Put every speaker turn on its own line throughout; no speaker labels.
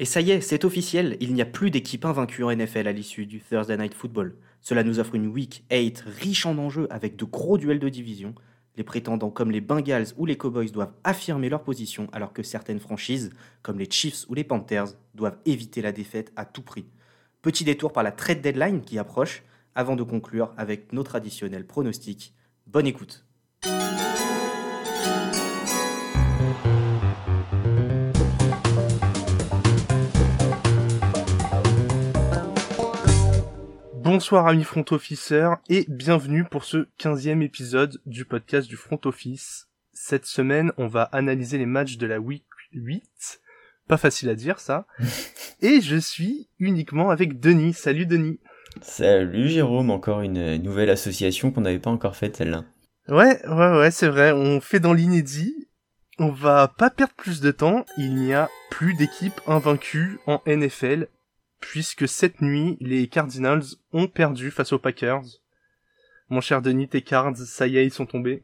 Et ça y est, c'est officiel, il n'y a plus d'équipe invaincue en NFL à l'issue du Thursday Night Football. Cela nous offre une Week 8 riche en enjeux avec de gros duels de division. Les prétendants comme les Bengals ou les Cowboys doivent affirmer leur position alors que certaines franchises, comme les Chiefs ou les Panthers, doivent éviter la défaite à tout prix. Petit détour par la trade deadline qui approche, avant de conclure avec nos traditionnels pronostics. Bonne écoute.
Bonsoir amis front officers et bienvenue pour ce 15e épisode du podcast du front office. Cette semaine, on va analyser les matchs de la week 8. Pas facile à dire ça. et je suis uniquement avec Denis. Salut Denis.
Salut Jérôme, encore une nouvelle association qu'on n'avait pas encore faite celle-là.
Ouais, ouais, ouais, c'est vrai, on fait dans l'inédit. On va pas perdre plus de temps, il n'y a plus d'équipe invaincue en NFL puisque cette nuit, les Cardinals ont perdu face aux Packers. Mon cher Denis, tes cards, ça y est, ils sont tombés.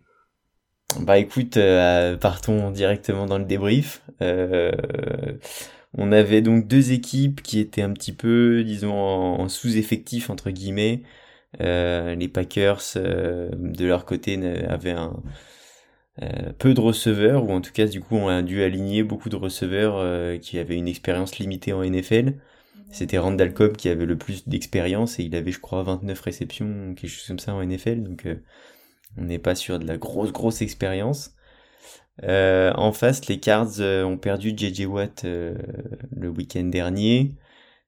Bah écoute, euh, partons directement dans le débrief. Euh, on avait donc deux équipes qui étaient un petit peu, disons, en, sous-effectif entre guillemets. Euh, les Packers, de leur côté, avaient un, peu de receveurs, ou en tout cas, du coup, on a dû aligner beaucoup de receveurs qui avaient une expérience limitée en NFL. C'était Randall Cobb qui avait le plus d'expérience et il avait, je crois, 29 réceptions, quelque chose comme ça en NFL. Donc, euh, on n'est pas sur de la grosse, grosse expérience. Euh, en face, les Cards euh, ont perdu JJ Watt le week-end dernier.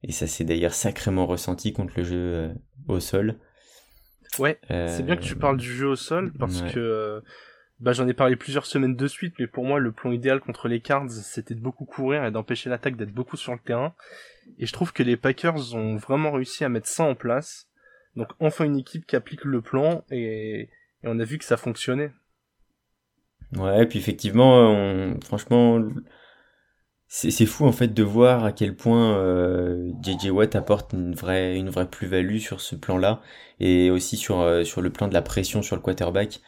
Et ça s'est d'ailleurs sacrément ressenti contre le jeu au sol.
Ouais, c'est bien que tu parles du jeu au sol parce que bah, j'en ai parlé plusieurs semaines de suite, mais pour moi, le plan idéal contre les Cards, c'était de beaucoup courir et d'empêcher l'attaque d'être beaucoup sur le terrain. Et je trouve que les Packers ont vraiment réussi à mettre ça en place. Donc enfin une équipe qui applique le plan et, on a vu que ça fonctionnait.
Ouais, et puis effectivement, franchement, c'est fou en fait de voir à quel point euh, JJ Watt apporte une vraie, une vraie plus-value sur ce plan-là et aussi sur, euh, sur le plan de la pression sur le quarterback.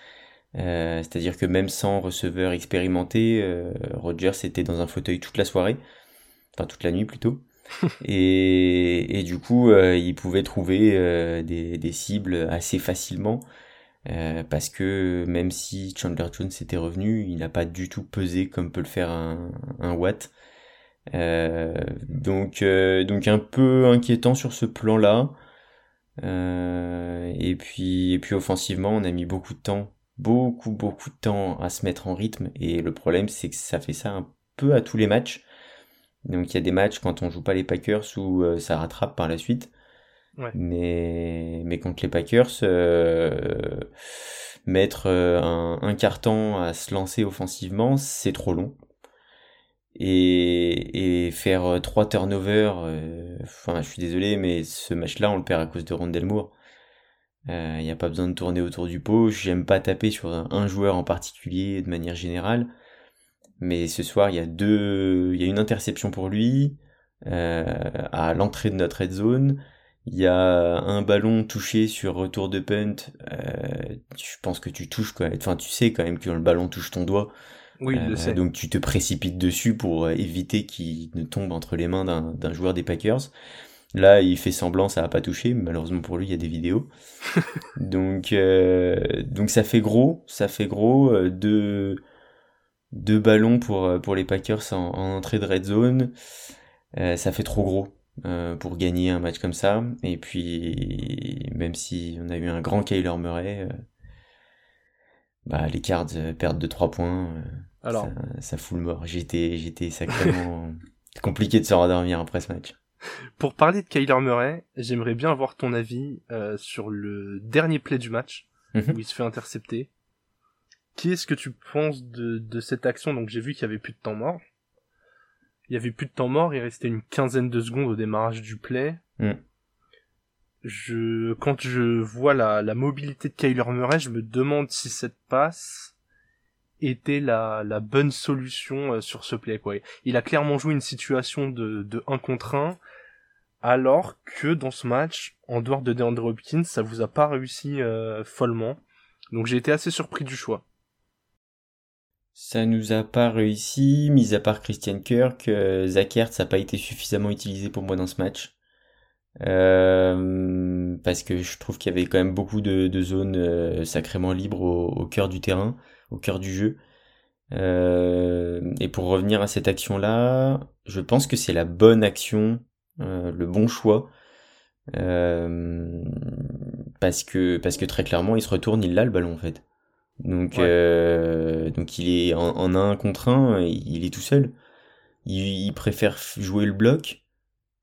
Euh, c'est-à-dire que même sans receveur expérimenté, euh, Rogers était dans un fauteuil toute la soirée, enfin toute la nuit plutôt. et, du coup, euh, il pouvait trouver euh, des, cibles assez facilement. Euh, parce que même si Chandler Jones était revenu, il n'a pas du tout pesé comme peut le faire un, un Watt. donc, donc un peu inquiétant sur ce plan-là. et puis, et puis offensivement, on a mis beaucoup de temps, beaucoup beaucoup de temps à se mettre en rythme. Et le problème, c'est que ça fait ça un peu à tous les matchs. Donc il y a des matchs quand on joue pas les Packers où euh, ça rattrape par la suite. Mais, mais contre les Packers, euh, mettre euh, un, un carton à se lancer offensivement, c'est trop long. Et, et faire trois turnovers, enfin je suis désolé, mais ce match-là, on le perd à cause de Rondell Moore. Il n'y a pas besoin de tourner autour du pot. J'aime pas taper sur un joueur en particulier de manière générale. Mais ce soir, il y a deux, il y a une interception pour lui euh, à l'entrée de notre red zone. Il y a un ballon touché sur retour de punt. Euh, je pense que tu touches quand même. Enfin, tu sais quand même que le ballon touche ton doigt.
Oui, euh, sais.
Donc tu te précipites dessus pour éviter qu'il ne tombe entre les mains d'un joueur des Packers. Là, il fait semblant, ça n'a pas touché. Malheureusement pour lui, il y a des vidéos. donc, euh, donc ça fait gros, ça fait gros. Euh, de deux ballons pour, euh, pour les Packers en, entrée de red zone. Euh, ça fait trop gros euh, pour gagner un match comme ça. Et puis, même si on a eu un grand Kyler Murray, bah, les Cards perdent de 3 points. Alors, ça, fout le mort. J'étais, j'étais sacrément compliqué de se rendormir après ce match.
Pour parler de Kyler Murray, j'aimerais bien avoir ton avis sur le dernier play du match, mhm. où il se fait intercepter. Qu'est-ce que tu penses de, de cette action? Donc j'ai vu qu'il y avait plus de temps mort. Il y avait plus de temps mort, il restait une quinzaine de secondes au démarrage du play. Mm. Je, quand je vois la, la mobilité de Kyler Murray, je me demande si cette passe était la, la bonne solution euh, sur ce play. Quoi. Il a clairement joué une situation de, de 1 contre 1, alors que dans ce match, en dehors de DeAndre Hopkins, ça vous a pas réussi euh, follement. Donc j'ai été assez surpris du choix.
Ça nous a pas réussi, mis à part Christian Kirk, euh, Zach Ertz n'a pas été suffisamment utilisé pour moi dans ce match. Euh, parce que je trouve qu'il y avait quand même beaucoup de, zones euh, sacrément libres au, cœur du terrain, au cœur du jeu. et pour revenir à cette action-là, je pense que c'est la bonne action, le bon choix. parce que parce que très clairement, il se retourne, il l'a le ballon en fait. Donc donc il est en, un contre un, il est tout seul. il préfère jouer le bloc,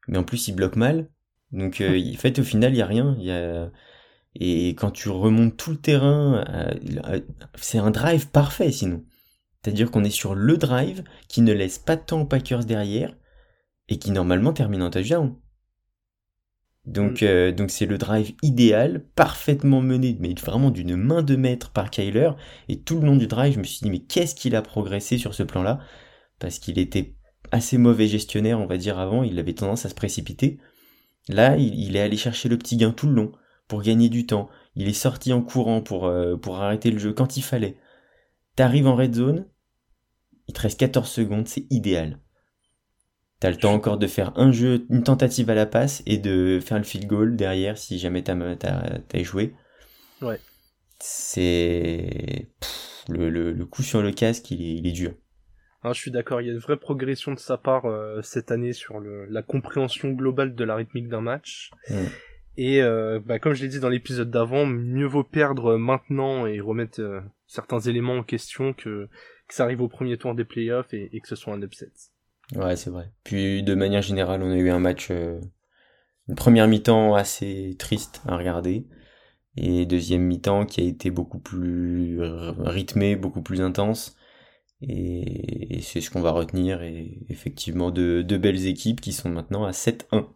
mais en plus il bloque mal. Donc euh, en fait au final il y a rien. Y a... Et quand tu remontes tout le terrain, euh, c'est un drive parfait sinon. C'est-à-dire qu'on est sur le drive qui ne laisse pas de temps aux Packers derrière et qui normalement termine en touchdown. Donc mm. euh, donc c'est le drive idéal, parfaitement mené, mais vraiment d'une main de maître par Kyler. Et tout le long du drive, je me suis dit mais qu'est-ce qu'il a progressé sur ce plan-là? Parce qu'il était assez mauvais gestionnaire, on va dire avant. Il avait tendance à se précipiter. Là, il, est allé chercher le petit gain tout le long pour gagner du temps. Il est sorti en courant pour, euh, pour arrêter le jeu quand il fallait. T'arrives en red zone, il te reste 14 secondes, c'est idéal. T'as le temps encore de faire un jeu, une tentative à la passe et de faire le field goal derrière si jamais t'as as, échoué.
Ouais.
C'est. Le, le, coup sur le casque, il est dur.
Hein, je suis d'accord, il y a une vraie progression de sa part euh, cette année sur le, la compréhension globale de la rythmique d'un match. Et euh, bah, comme je l'ai dit dans l'épisode d'avant, mieux vaut perdre maintenant et remettre euh, certains éléments en question que, que ça arrive au premier tour des playoffs et, et que ce soit un upset.
Ouais, c'est vrai. Puis de manière générale, on a eu un match, une première mi-temps assez triste à regarder et deuxième mi-temps qui a été beaucoup plus rythmé, beaucoup plus intense et, c'est ce qu'on va retenir. Et effectivement, de, de belles équipes qui sont maintenant à 7-1.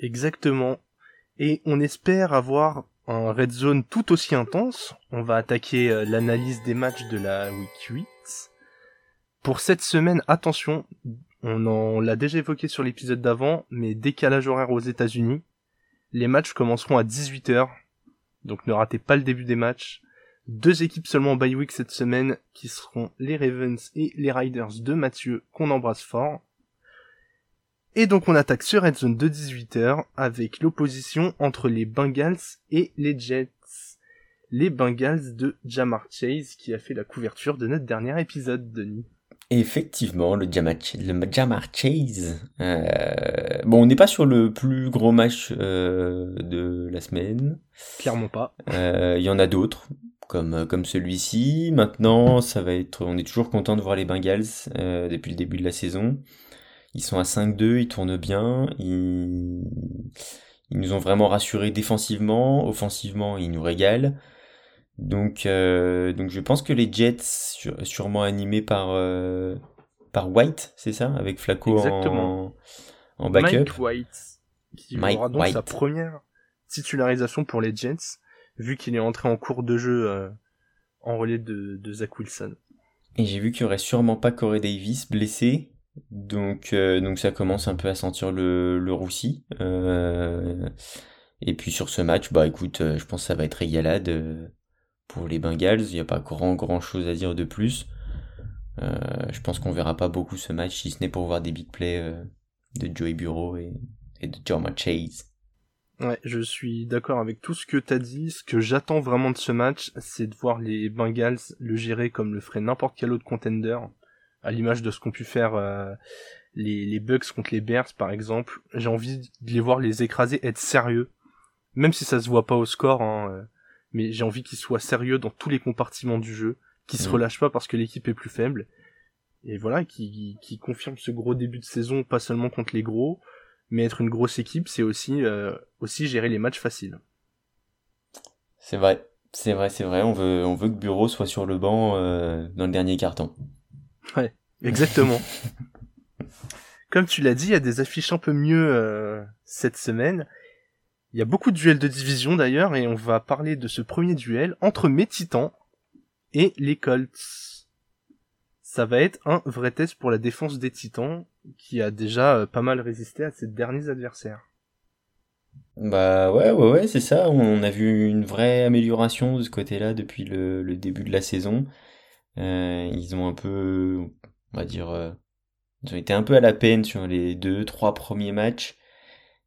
Exactement. Et on espère avoir un red zone tout aussi intense. On va attaquer euh, l'analyse des matchs de la week 8. Pour cette semaine, attention, on en l'a déjà évoqué sur l'épisode d'avant, mais décalage horaire aux États-Unis. Les matchs commenceront à 18h, donc ne ratez pas le début des matchs. Deux équipes seulement en bye week cette semaine qui seront les Ravens et les Riders de Mathieu qu'on embrasse fort. Et donc on attaque sur Red Zone de 18h avec l'opposition entre les Bengals et les Jets. Les Bengals de Jamar Chase qui a fait la couverture de notre dernier épisode, Denis.
Effectivement, le Jamar, le Jamar Chase. Euh, bon, on n'est pas sur le plus gros match euh, de la semaine.
Clairement pas.
Euh, il y en a d'autres comme, euh, comme celui-ci. Maintenant, ça va être, on est toujours content de voir les Bengals euh, depuis le début de la saison. Ils sont à 5-2, ils tournent bien, ils, ils nous ont vraiment rassurés défensivement, offensivement, ils nous régalent. Donc, euh, donc je pense que les Jets, sûrement animés par, par White, c'est ça, avec Flacco en, en backup.
Mike White, qui aura donc sa première titularisation pour les Jets vu qu'il est entré en cours de jeu euh, en relais de, de, Zach Wilson.
Et j'ai vu qu'il y aurait sûrement pas Corey Davis blessé, donc euh, donc ça commence un peu à sentir le, le roussi. Euh, et puis sur ce match, bah écoute, je pense que ça va être régalade pour les Bengals. Il n'y a pas grand grand chose à dire de plus. je pense qu'on verra pas beaucoup ce match, si ce n'est pour voir des big plays de Joey Bureau et, de Jorma Chase.
Ouais, je suis d'accord avec tout ce que t'as dit. Ce que j'attends vraiment de ce match, c'est de voir les Bengals le gérer comme le ferait n'importe quel autre contender, à l'image de ce qu'ont pu faire euh, les, Bucks contre les Bears par exemple. J'ai envie de les voir les écraser, être sérieux, même si ça se voit pas au score. Hein, euh, mais j'ai envie qu'ils soient sérieux dans tous les compartiments du jeu, qu'ils se relâchent pas parce que l'équipe est plus faible. Et voilà, qui, qui confirme ce gros début de saison, pas seulement contre les gros, mais être une grosse équipe, c'est aussi, euh, aussi gérer les matchs faciles.
C'est vrai, c'est vrai, c'est vrai. On veut, on veut que Bureau soit sur le banc euh, dans le dernier carton.
Ouais, exactement. Comme tu l'as dit, il y a des affiches un peu mieux euh, cette semaine. Il y a beaucoup de duels de division d'ailleurs, et on va parler de ce premier duel entre mes titans et les Colts ça va être un vrai test pour la défense des Titans, qui a déjà euh, pas mal résisté à ses derniers adversaires.
Bah ouais, ouais, ouais, c'est ça. On a vu une vraie amélioration de ce côté-là depuis le, début de la saison. ils ont un peu, on va dire, ils ont été un peu à la peine sur les deux, trois premiers matchs.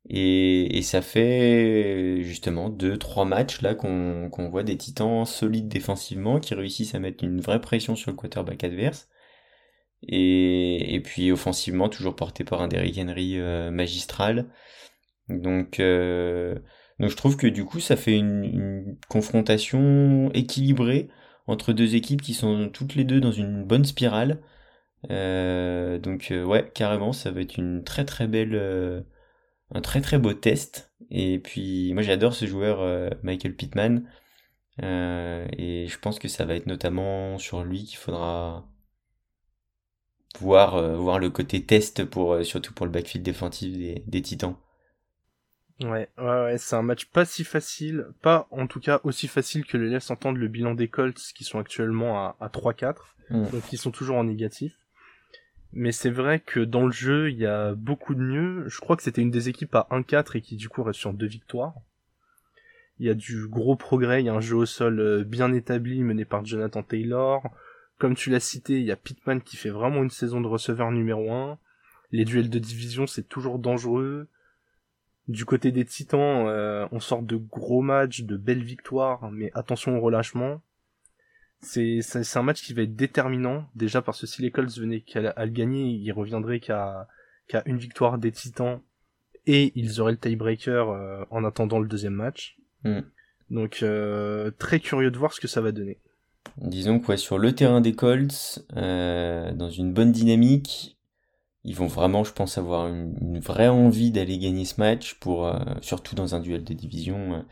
Et, ça fait justement deux, trois matchs là qu'on voit des titans solides défensivement qui réussissent à mettre une vraie pression sur le quarterback adverse. Et, puis offensivement, toujours porté par un Derrick Henry euh, magistral. Donc, euh, donc je trouve que du coup ça fait une, confrontation équilibrée entre deux équipes qui sont toutes les deux dans une bonne spirale. Euh, donc ouais, carrément, ça va être une très très belle, un très très beau test. Et puis moi j'adore ce joueur Michael Pittman. et je pense que ça va être notamment sur lui qu'il faudra voir, voir le côté test pour surtout pour le backfield défensif des, des Titans.
Ouais, ouais, ouais, c'est un match pas si facile, pas en tout cas aussi facile que le laisse entendre le bilan des Colts qui sont actuellement à, à 3-4, mm. donc ils sont toujours en négatif. Mais c'est vrai que dans le jeu, il y a beaucoup de mieux. Je crois que c'était une des équipes à 1-4 et qui du coup reste sur deux victoires. Il y a du gros progrès, il y a un jeu au sol euh, bien établi mené par Jonathan Taylor. Comme tu l'as cité, il y a Pittman qui fait vraiment une saison de receveur numéro 1. Les duels de division, c'est toujours dangereux. Du côté des Titans, euh, on sort de gros matchs, de belles victoires, mais attention au relâchement c'est c'est un match qui va être déterminant déjà parce que si les Colts venaient à, le gagner, ils reviendraient qu'à qu'à une victoire des Titans et ils auraient le tiebreaker euh, en attendant le deuxième match. Mm. Donc euh, très curieux de voir ce que ça va donner.
Disons que sur le terrain des Colts, euh, dans une bonne dynamique, ils vont vraiment, je pense, avoir une, une vraie envie d'aller gagner ce match pour surtout dans un duel de division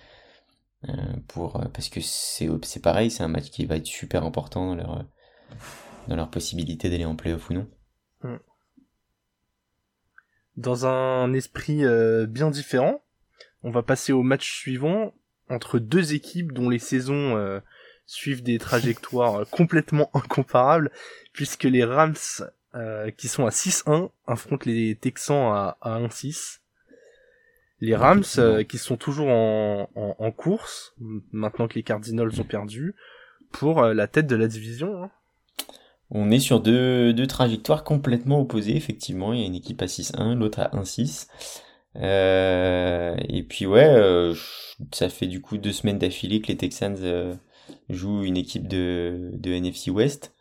pour, euh, parce que c'est, pareil, c'est un match qui va être super important dans leur, leur possibilité d'aller en playoff ou non. Hmm.
Dans un esprit euh, bien différent, on va passer au match suivant entre deux équipes dont les saisons suivent des trajectoires complètement incomparables, puisque les Rams, qui sont à 6-1, affrontent les Texans à 1-6. Les Rams euh, qui sont toujours en, en, course, maintenant que les Cardinals ont perdu, pour euh, la tête de la division. Hein.
On est sur deux, deux trajectoires complètement opposées, effectivement. Il y a une équipe à 6-1, l'autre à 1-6. Euh, et puis ouais, ça fait du coup deux semaines d'affilée que les Texans jouent une équipe de, de NFC West.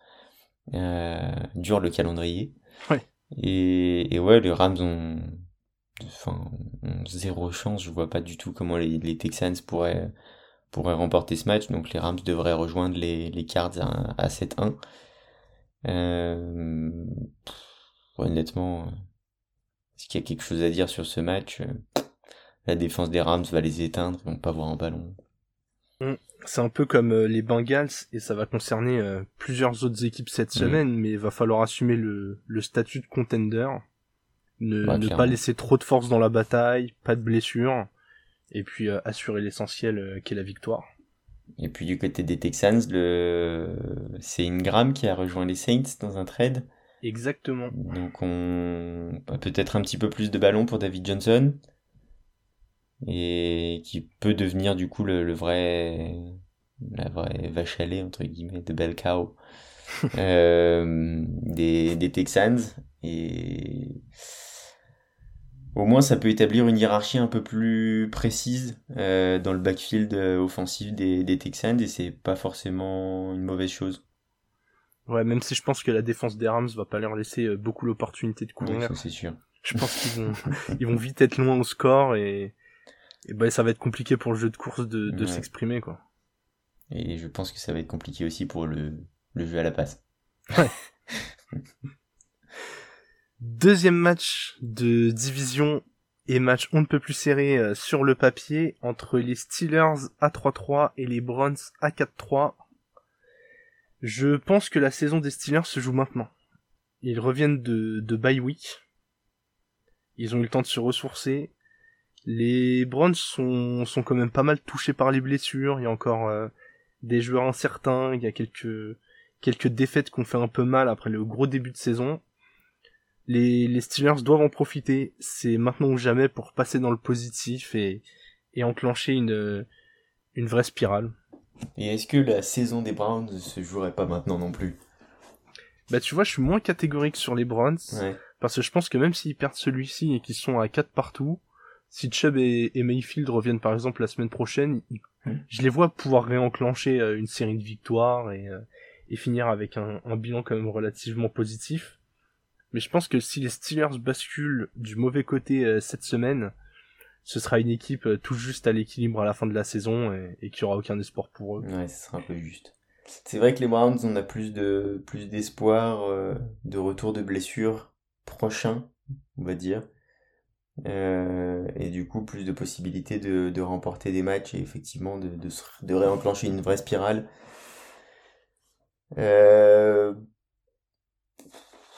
dur le calendrier.
Ouais.
Et, et ouais, les Rams ont, enfin, zéro chance. Je vois pas du tout comment les, les Texans pourraient, pourraient remporter ce match. Donc les Rams devraient rejoindre les, les Cards à, à 7-1. Euh, honnêtement, est-ce qu'il y a quelque chose à dire sur ce match La défense des Rams va les éteindre, ils vont pas voir un ballon.
Mm. C'est un peu comme euh, les Bengals et ça va concerner euh, plusieurs autres équipes cette mm. semaine, mais il va falloir assumer le, le statut de contender. Ne, pas laisser trop de force dans la bataille, pas de blessures, et puis euh, assurer l'essentiel euh, qui est la victoire.
Et puis du côté des Texans, le... c'est Ingram qui a rejoint les Saints dans un trade.
Exactement.
Donc on peut-être un petit peu plus de ballon pour David Johnson et qui peut devenir du coup le, vrai la vraie vache à lait entre guillemets de bel cow euh, des, des Texans et au moins, ça peut établir une hiérarchie un peu plus précise euh, dans le backfield euh, offensif des, des Texans et c'est pas forcément une mauvaise chose.
Ouais, même si je pense que la défense des Rams va pas leur laisser euh, beaucoup l'opportunité de courir.
c'est sûr.
Je pense qu'ils vont, ils vont vite être loin au score et, et bah, ça va être compliqué pour le jeu de course de, de s'exprimer, quoi.
Et je pense que ça va être compliqué aussi pour le, le jeu à la passe.
Ouais. Deuxième match de division et match on ne peut plus serré euh, sur le papier entre les Steelers à 3-3 et les Browns à 4-3. Je pense que la saison des Steelers se joue maintenant. Ils reviennent de, de bye week. Ils ont eu le temps de se ressourcer. Les Browns sont, sont quand même pas mal touchés par les blessures. Il y a encore euh, des joueurs incertains. Il y a quelques, quelques défaites qui ont fait un peu mal après le gros début de saison les, les Steelers doivent en profiter. C'est maintenant ou jamais pour passer dans le positif et, et enclencher une, une vraie spirale.
Et est-ce que la saison des Browns ne se jouerait pas maintenant non plus?
Bah tu vois, je suis moins catégorique sur les Browns. Parce que je pense que même s'ils perdent celui-ci et qu'ils sont à 4 partout, si Chubb et, Mayfield reviennent par exemple la semaine prochaine, hmm. je les vois pouvoir réenclencher euh, une série de victoires et, euh, et finir avec un, un, bilan quand même relativement positif. Mais je pense que si les Steelers basculent du mauvais côté euh, cette semaine, ce sera une équipe tout juste à l'équilibre à la fin de la saison et, et qu'il n'y aura aucun espoir pour eux.
Ouais, ce sera un peu juste. C'est vrai que les Browns, on a plus de plus d'espoir de retour de blessure prochain, on va dire. Euh, et du coup, plus de possibilités de, de remporter des matchs et effectivement de, de, de réenclencher une vraie spirale. Euh,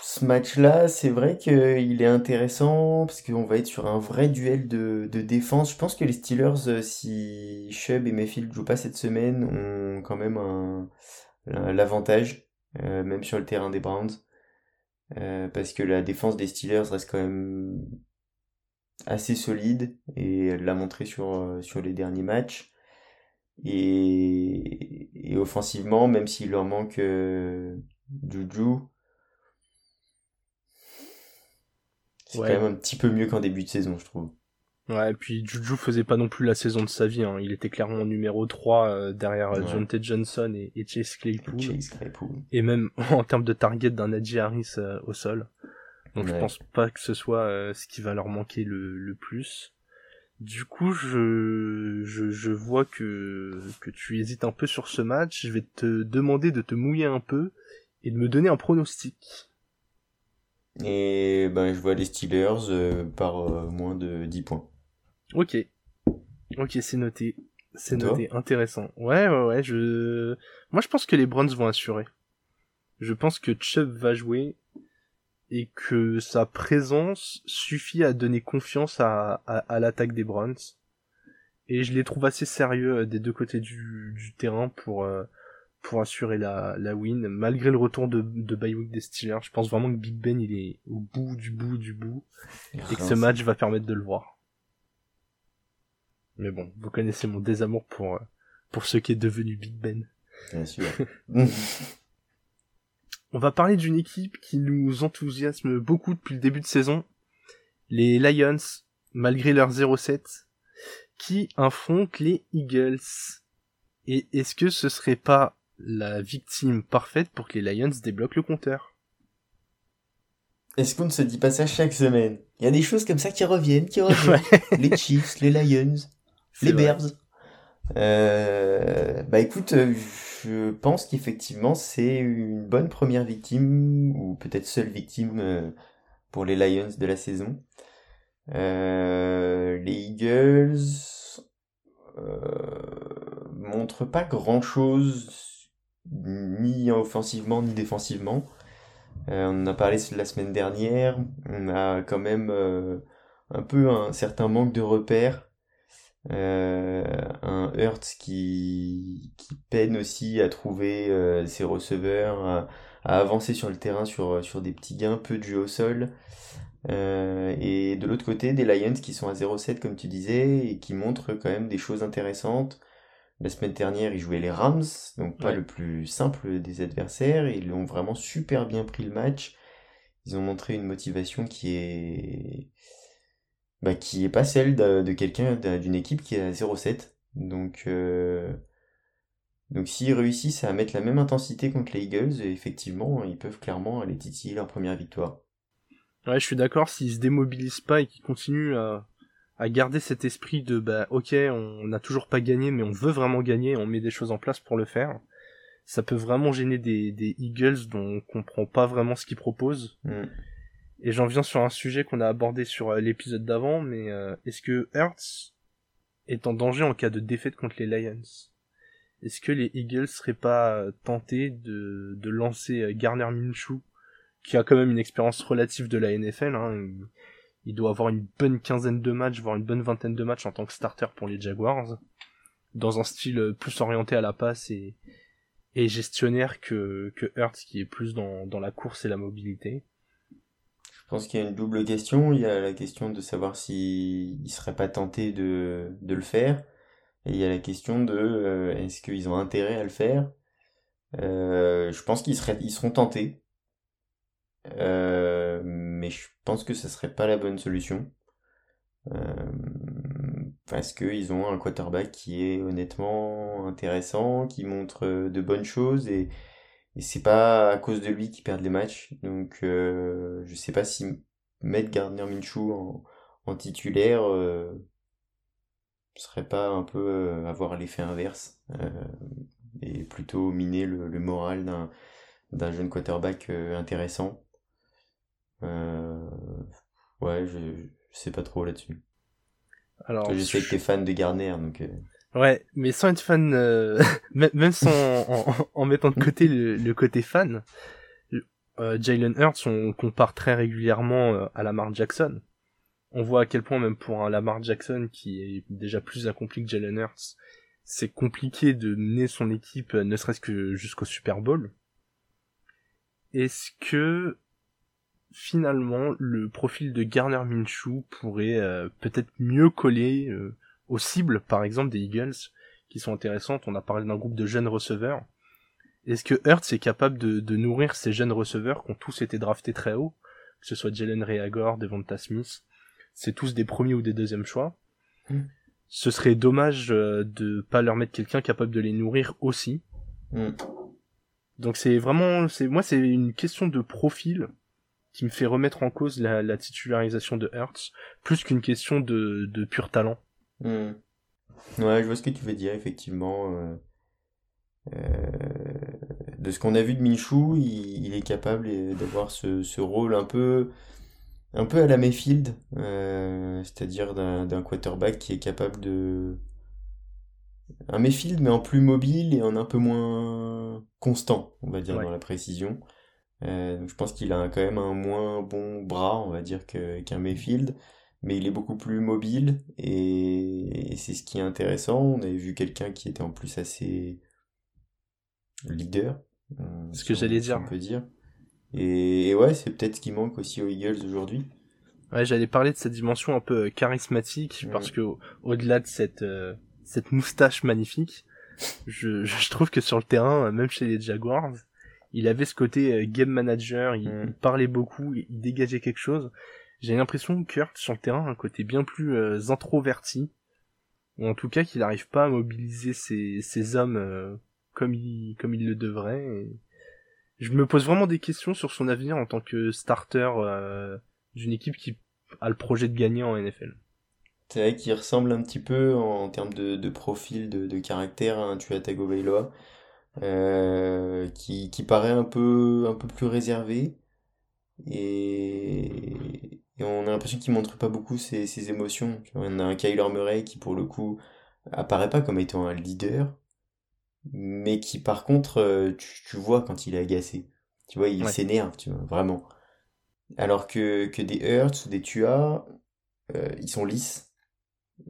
ce match-là, c'est vrai qu'il est intéressant parce qu'on va être sur un vrai duel de, défense. Je pense que les Steelers, euh, si Chubb et Mayfield jouent pas cette semaine, ont quand même un, l'avantage, euh, même sur le terrain des Browns. Euh, parce que la défense des Steelers reste quand même assez solide et elle l'a montré sur, les derniers matchs. Et, offensivement, même s'il leur manque Juju, c'est quand même un petit peu mieux qu'en début de saison, je trouve.
Ouais, et puis Juju faisait pas non plus la saison de sa vie. Hein. Il était clairement numéro 3 euh, derrière John T. Johnson et, Chase, Claypool. Et même en termes de target d'un Najee Harris au sol. Donc je pense pas que ce soit euh, ce qui va leur manquer le, le plus. Du coup, je, je, je vois que, que tu hésites un peu sur ce match. Je vais te demander de te mouiller un peu et de me donner un pronostic.
Et ben, je vois les Steelers euh, par euh, moins de 10 points.
Ok. Ok, c'est noté. C'est noté. Intéressant. Ouais, ouais, ouais. Je... Moi, je pense que les Browns vont assurer. Je pense que Chubb va jouer et que sa présence suffit à donner confiance à, à, l'attaque des Browns. Et je les trouve assez sérieux euh, des deux côtés du, du terrain pour, pour assurer la, la win, malgré le retour de, de Baywick des Steelers. Je pense vraiment que Big Ben il est au bout du bout du bout et que ce match va permettre de le voir. Mais bon, vous connaissez mon désamour pour, euh, pour ce qui est devenu Big Ben.
Bien sûr.
On va parler d'une équipe qui nous enthousiasme beaucoup depuis le début de saison. Les Lions, malgré leur 0-7, qui affrontent les Eagles. Et est-ce que ce serait pas la victime parfaite pour que les Lions débloquent le compteur
Est-ce qu'on ne se dit pas ça chaque semaine? Il y a des choses comme ça qui reviennent, qui reviennent. les Chiefs, les Lions, les Bears. Euh, bah écoute, je pense qu'effectivement c'est une bonne première victime, ou peut-être seule victime euh, pour les Lions de la saison. Euh, les Eagles euh, montrent pas grand-chose, ni offensivement ni défensivement. Euh, on en a parlé la semaine dernière, on a quand même un peu un certain manque de repères euh, un Hurts qui, peine aussi à trouver euh, ses receveurs, à, avancer sur le terrain sur, sur des petits gains, peu de jeu au sol. Euh, et de l'autre côté, des Lions qui sont à 0-7 comme tu disais et qui montrent quand même des choses intéressantes. La semaine dernière, ils jouaient les Rams, donc pas le plus simple des adversaires. Ils ont vraiment super bien pris le match. Ils ont montré une motivation qui est bah, qui est pas celle de, quelqu'un d'une équipe qui est à 0-7. Donc, euh, donc s'ils réussissent à mettre la même intensité contre les Eagles, effectivement, ils peuvent clairement aller titiller leur première victoire.
Ouais, je suis d'accord, s'ils se démobilisent pas et qu'ils continuent à, à garder cet esprit de bah ok, on n'a toujours pas gagné, mais on veut vraiment gagner, on met des choses en place pour le faire. Ça peut vraiment gêner des, des Eagles dont on comprend pas vraiment ce qu'ils proposent. Mm. Et j'en viens sur un sujet qu'on a abordé sur euh, l'épisode d'avant, mais euh, est-ce que Hertz est en danger en cas de défaite contre les Lions? Est-ce que les Eagles seraient pas euh, tentés de, de lancer Garner Minshew, qui a quand même une expérience relative de la NFL hein, il doit avoir une bonne quinzaine de matchs, voire une bonne vingtaine de matchs en tant que starter pour les Jaguars, dans un style plus orienté à la passe et, gestionnaire que, que Hertz, qui est plus dans, dans la course et la mobilité.
Je pense qu'il y a une double question. Il y a la question de savoir s'ils ne seraient pas tentés de, de le faire. Et il y a la question de euh, est-ce qu'ils ont intérêt à le faire? Euh, je pense qu'ils ils seront tentés. Mais je pense que ce serait pas la bonne solution. parce qu'ils ont un quarterback qui est honnêtement intéressant, qui montre de bonnes choses et, et c'est pas à cause de lui qu'ils perdent les matchs. Donc je sais pas si mettre Gardner Minshew en, en titulaire serait pas un peu euh, avoir l'effet inverse euh, et plutôt miner le, moral d'un jeune quarterback euh, intéressant ouais je, je, sais pas trop là-dessus. Alors je sais que t'es fan de Garner donc
ouais mais sans être fan même sans en, en, mettant de côté le, le côté fan Jalen Hurts on compare très régulièrement à Lamar Jackson. On voit à quel point même pour un Lamar Jackson qui est déjà plus accompli que Jalen Hurts, c'est compliqué de mener son équipe ne serait-ce que jusqu'au Super Bowl. Est-ce que finalement le profil de Garner Minshew pourrait euh, peut-être mieux coller euh, aux cibles par exemple des Eagles qui sont intéressantes, on a parlé d'un groupe de jeunes receveurs. Est-ce que Hurts est capable de, de, nourrir ces jeunes receveurs qui ont tous été draftés très haut, que ce soit Jalen Reagor, Devonta Smith, c'est tous des premiers ou des deuxièmes choix. Mm. Ce serait dommage euh, de pas leur mettre quelqu'un capable de les nourrir aussi. Mm. Donc c'est vraiment, c'est moi c'est une question de profil qui me fait remettre en cause la, titularisation de Hertz plus qu'une question de, pur talent.
Mm. Ouais, je vois ce que tu veux dire effectivement. Euh, euh, de ce qu'on a vu de Minshu, il, est capable d'avoir ce, ce, rôle un peu un peu à la Mayfield, euh, c'est-à-dire d'un quarterback qui est capable de... Un Mayfield, mais en plus mobile et en un peu moins constant, on va dire, dans la précision. Euh, je pense qu'il a quand même un moins bon bras, on va dire, qu'un Mayfield, mais il est beaucoup plus mobile et, c'est ce qui est intéressant. On avait vu quelqu'un qui était en plus assez leader.
Euh, ce que j'allais dire.
On peut dire. Et, ouais, c'est peut-être ce qui manque aussi aux Eagles aujourd'hui.
Ouais, j'allais parler de cette dimension un peu euh, charismatique parce que au-delà de cette euh, cette moustache magnifique, je, je trouve que sur le terrain, même chez les Jaguars, il avait ce côté game manager, il, mm. parlait beaucoup, il, dégageait quelque chose. J'ai l'impression que Kurt sur le terrain a un côté bien plus introverti, ou en tout cas qu'il n'arrive pas à mobiliser ses, ses hommes comme il comme il le devrait. Et je me pose vraiment des questions sur son avenir en tant que starter euh, d'une équipe qui a le projet de gagner en NFL.
C'est vrai qu'il ressemble un petit peu en, termes de, de, profil, de, de caractère à un Tua Tagovailoa, euh, qui, qui paraît un peu, un peu plus réservé. Et, et on a l'impression qu'il montre pas beaucoup ses, ses émotions. On a un Kyler Murray qui, pour le coup, apparaît pas comme étant un leader, mais qui par contre, euh, tu, vois quand il est agacé. Tu vois, il s'énerve, tu vois, vraiment. Alors que, que des Hurts ou des Tua, euh, ils sont lisses.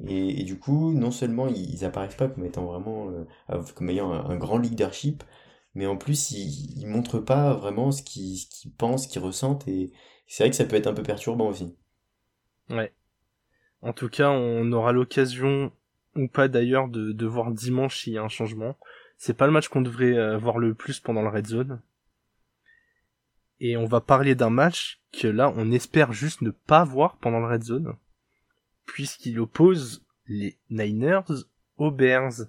Et, du coup, non seulement ils, apparaissent pas comme étant vraiment, euh, comme ayant un, grand leadership, mais en plus ils, montrent pas vraiment ce qu'ils qu pensent, ce qu'ils ressentent, et c'est vrai que ça peut être un peu perturbant aussi.
Ouais. En tout cas, on aura l'occasion, ou pas d'ailleurs, de, de voir dimanche s'il y a un changement. C'est pas le match qu'on devrait euh, voir le plus pendant la red zone. Et on va parler d'un match que là, on espère juste ne pas voir pendant la red zone. Puisqu'il oppose les Niners aux Bears.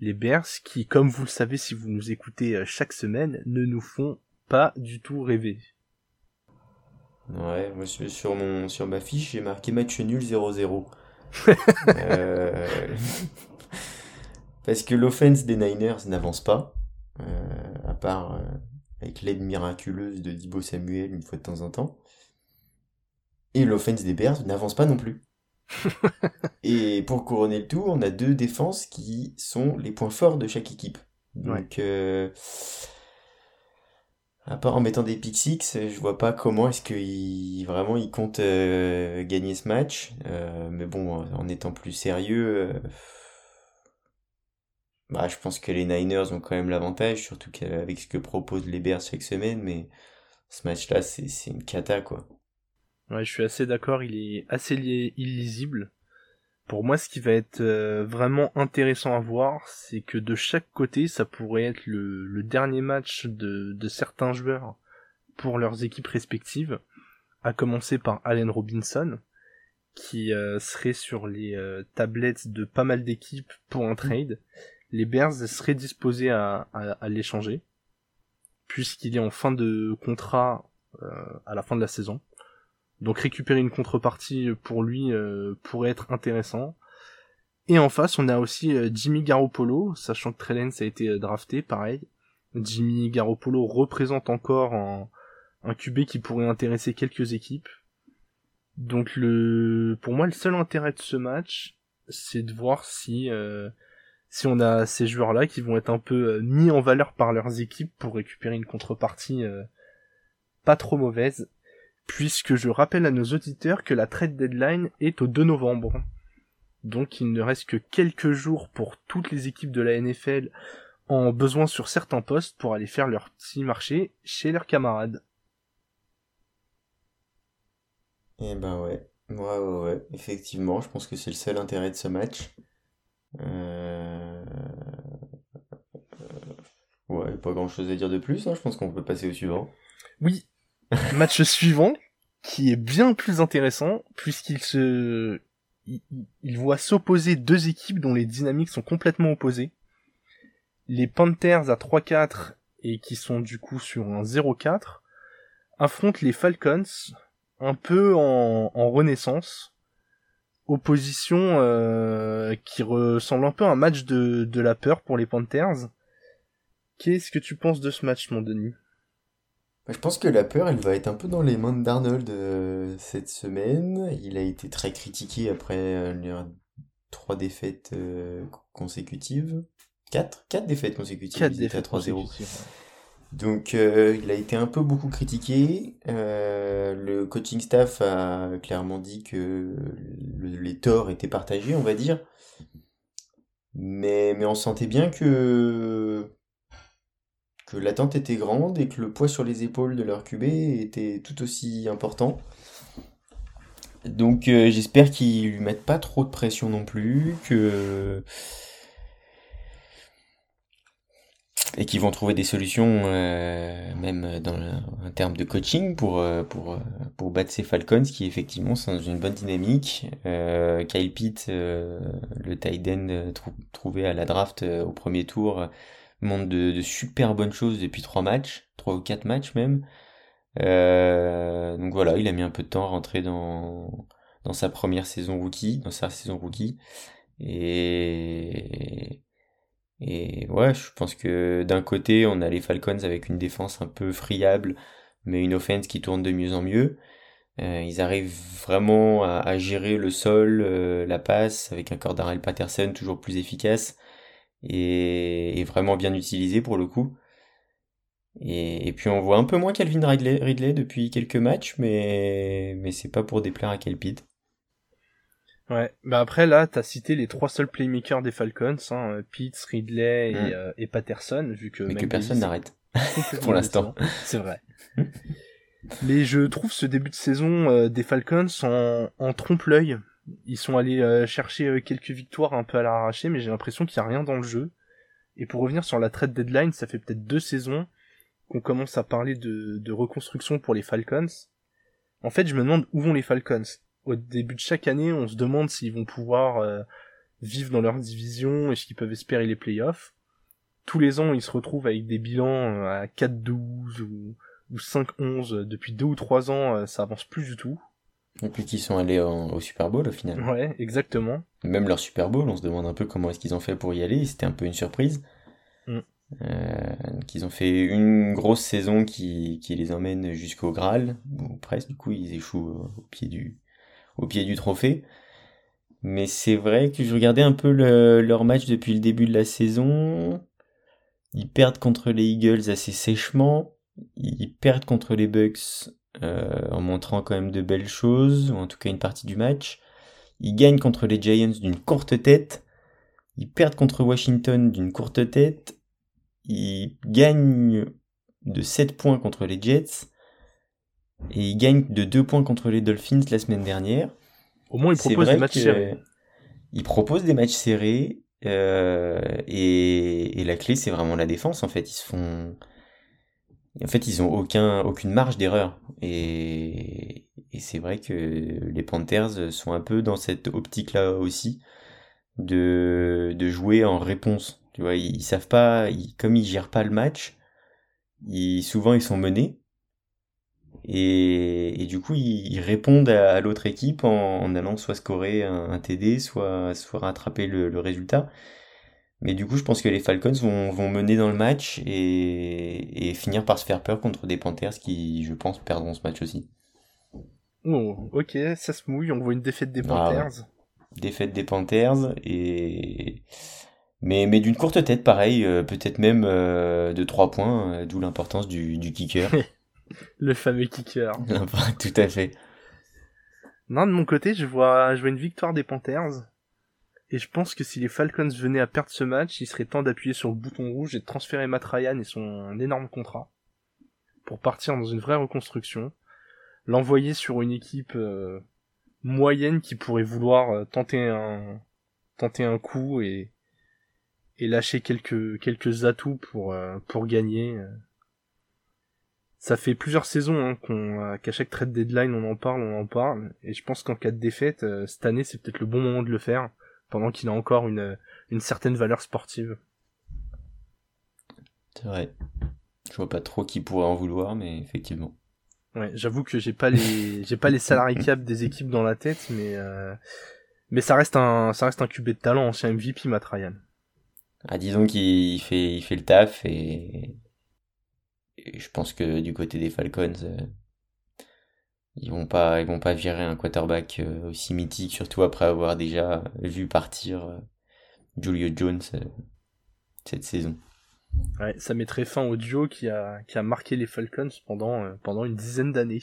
Les Bears qui, comme vous le savez si vous nous écoutez euh, chaque semaine, ne nous font pas du tout rêver.
Ouais, moi sur, mon, sur ma fiche, j'ai marqué match nul 0-0. euh... Parce que l'offense des Niners n'avance pas, euh, à part euh, avec l'aide miraculeuse de Dibo Samuel une fois de temps en temps. Et l'offense des Bears n'avance pas non plus. Et pour couronner le tout, on a deux défenses qui sont les points forts de chaque équipe. Donc, euh, à part en mettant des pick six, je vois pas comment est-ce qu'ils vraiment ils comptent gagner ce match. mais bon, en étant plus sérieux, bah, je pense que les Niners ont quand même l'avantage, surtout qu'avec ce que proposent les Bears chaque semaine, mais ce match-là, c'est une cata, quoi.
Ouais, je suis assez d'accord, il est assez illisible. Pour moi, ce qui va être euh, vraiment intéressant à voir, c'est que de chaque côté, ça pourrait être le, dernier match de, certains joueurs pour leurs équipes respectives, à commencer par Allen Robinson, qui euh, serait sur les euh, tablettes de pas mal d'équipes pour un trade. Les Bears seraient disposés à, l'échanger, puisqu'il est en fin de contrat à la fin de la saison. Donc récupérer une contrepartie pour lui pourrait être intéressant. Et en face, on a aussi Jimmy Garoppolo, sachant que Trellens a été drafté, pareil. Jimmy Garoppolo représente encore un, un QB qui pourrait intéresser quelques équipes. Donc le, pour moi, le seul intérêt de ce match, c'est de voir si euh, si on a ces joueurs-là qui vont être un peu euh, mis en valeur par leurs équipes pour récupérer une contrepartie euh, pas trop mauvaise, puisque je rappelle à nos auditeurs que la trade deadline est au 2 novembre. Donc il ne reste que quelques jours pour toutes les équipes de la NFL en besoin sur certains postes pour aller faire leur petit marché chez leurs camarades.
Eh ben ouais. Ouais, ouais, ouais. Effectivement, je pense que c'est le seul intérêt de ce match. Euh... Ouais, pas grand chose à dire de plus, hein. je pense qu'on peut passer au suivant.
Oui, match suivant, qui est bien plus intéressant, puisqu'il se... Il, voit s'opposer deux équipes dont les dynamiques sont complètement opposées. Les Panthers à 3-4 et qui sont du coup sur un 0-4 affrontent les Falcons un peu en, renaissance. Opposition euh, qui ressemble un peu à un match de, de la peur pour les Panthers. Qu'est-ce que tu penses de ce match, mon Denis?
Je pense que la peur, elle va être un peu dans les mains de Darnold euh, cette semaine. Il a été très critiqué après euh, trois défaites consécutives. Quatre? Quatre défaites consécutives.
Quatre défaites 3-0.
Donc euh, il a été un peu beaucoup critiqué. Euh, le coaching staff a clairement dit que les torts étaient partagés, on va dire. Mais, mais on sentait bien que, l'attente était grande et que le poids sur les épaules de leur QB était tout aussi important. Donc euh, j'espère qu'ils lui mettent pas trop de pression non plus, et qui vont trouver des solutions euh, même dans le, en de coaching pour euh, battre ces Falcons qui effectivement sont dans une bonne dynamique. Kyle Pitt, le tight end trouvé à la draft au premier tour, montre de, super bonnes choses depuis trois matchs, trois ou quatre matchs même. donc voilà, il a mis un peu de temps à rentrer dans dans sa première saison rookie, dans sa saison rookie et et ouais, je pense que d'un côté, on a les Falcons avec une défense un peu friable, mais une offense qui tourne de mieux en mieux. Euh, ils arrivent vraiment à, gérer le sol, euh, la passe, avec un Cordarel Patterson toujours plus efficace et, vraiment bien utilisé pour le coup. Et, puis on voit un peu moins Calvin Ridley, Ridley depuis quelques matchs, mais, mais c'est pas pour déplaire à Kelpid.
Ouais, bah après là, t'as cité les trois seuls playmakers des Falcons, hein, Pitts, Ridley et, mm. euh, et, Patterson, vu que...
Mais que personne n'arrête, pour l'instant.
C'est vrai. Mais je trouve ce début de saison euh, des Falcons en, en trompe-l'œil. Ils sont allés chercher quelques victoires un peu à l'arraché, mais j'ai l'impression qu'il n'y a rien dans le jeu. Et pour revenir sur la trade deadline, ça fait peut-être deux saisons qu'on commence à parler de, reconstruction pour les Falcons. En fait, je me demande où vont les Falcons au début de chaque année, on se demande s'ils vont pouvoir euh, vivre dans leur division et s'ils peuvent espérer les playoffs. Tous les ans, ils se retrouvent avec des bilans euh, à 4-12 ou, ou 5-11. Depuis deux ou trois ans, euh, ça avance plus du tout.
Et puis qu'ils sont allés au Super Bowl au final.
Ouais, exactement.
Même leur Super Bowl, on se demande un peu comment est-ce qu'ils ont fait pour y aller. C'était un peu une surprise. Mm. Euh, qu'ils ont fait une grosse saison qui, qui les emmène jusqu'au Graal, ou presque, du coup ils échouent au pied du, au pied du trophée. Mais c'est vrai que je regardais un peu leur match depuis le début de la saison. Ils perdent contre les Eagles assez sèchement. Ils perdent contre les Bucks euh, en montrant quand même de belles choses, ou en tout cas une partie du match. Ils gagnent contre les Giants d'une courte tête. Ils perdent contre Washington d'une courte tête. Ils gagnent de 7 points contre les Jets. Et ils gagnent de 2 points contre les Dolphins la semaine dernière.
Au moins, ils proposent des matchs serrés.
Ils proposent des matchs serrés. Euh, et, et, la clé, c'est vraiment la défense, en fait. Ils se font. En fait, ils ont aucun, aucune marge d'erreur. Et, c'est vrai que les Panthers sont un peu dans cette optique-là aussi de, de jouer en réponse. Tu vois, ils, savent pas, comme ils gèrent pas le match, ils, souvent ils sont menés. Et, et du coup, ils, répondent à, l'autre équipe en, allant soit scorer un, TD, soit, soit rattraper le, le résultat. Mais du coup, je pense que les Falcons vont, vont mener dans le match et, et, finir par se faire peur contre des Panthers qui, je pense, perdront ce match aussi.
Oh, ok, ça se mouille, on voit une défaite des ah Panthers.
Défaite des Panthers et mais mais d'une courte tête, pareil, euh, peut-être même euh, de 3 points, euh, d'où l'importance du, du kicker.
Le fameux kicker.
Tout à fait.
Non, de mon côté, je vois, je vois une victoire des Panthers. Et je pense que si les Falcons venaient à perdre ce match, il serait temps d'appuyer sur le bouton rouge et de transférer Matt Ryan et son énorme contrat pour partir dans une vraie reconstruction, l'envoyer sur une équipe euh, moyenne qui pourrait vouloir euh, tenter un tenter un coup et et lâcher quelques quelques atouts pour euh, pour gagner. Ça fait plusieurs saisons hein, qu'on qu'à chaque trade deadline on en parle, on en parle. Et je pense qu'en cas de défaite cette année c'est peut-être le bon moment de le faire pendant qu'il a encore une, une certaine valeur sportive.
C'est vrai. Je vois pas trop qui pourrait en vouloir, mais effectivement.
Ouais, j'avoue que j'ai pas les j'ai pas les salariés cap des équipes dans la tête, mais euh, mais ça reste un ça reste un QB de talent, ancien MVP Matt Ryan.
Ah, disons qu'il fait il fait le taf et, et je pense que du côté des Falcons, euh, ils vont pas ils vont pas virer un quarterback euh, aussi mythique surtout après avoir déjà vu partir euh, Julio Jones euh, cette saison.
Ouais, ça mettrait fin au duo qui a qui a marqué les Falcons pendant pendant une dizaine d'années.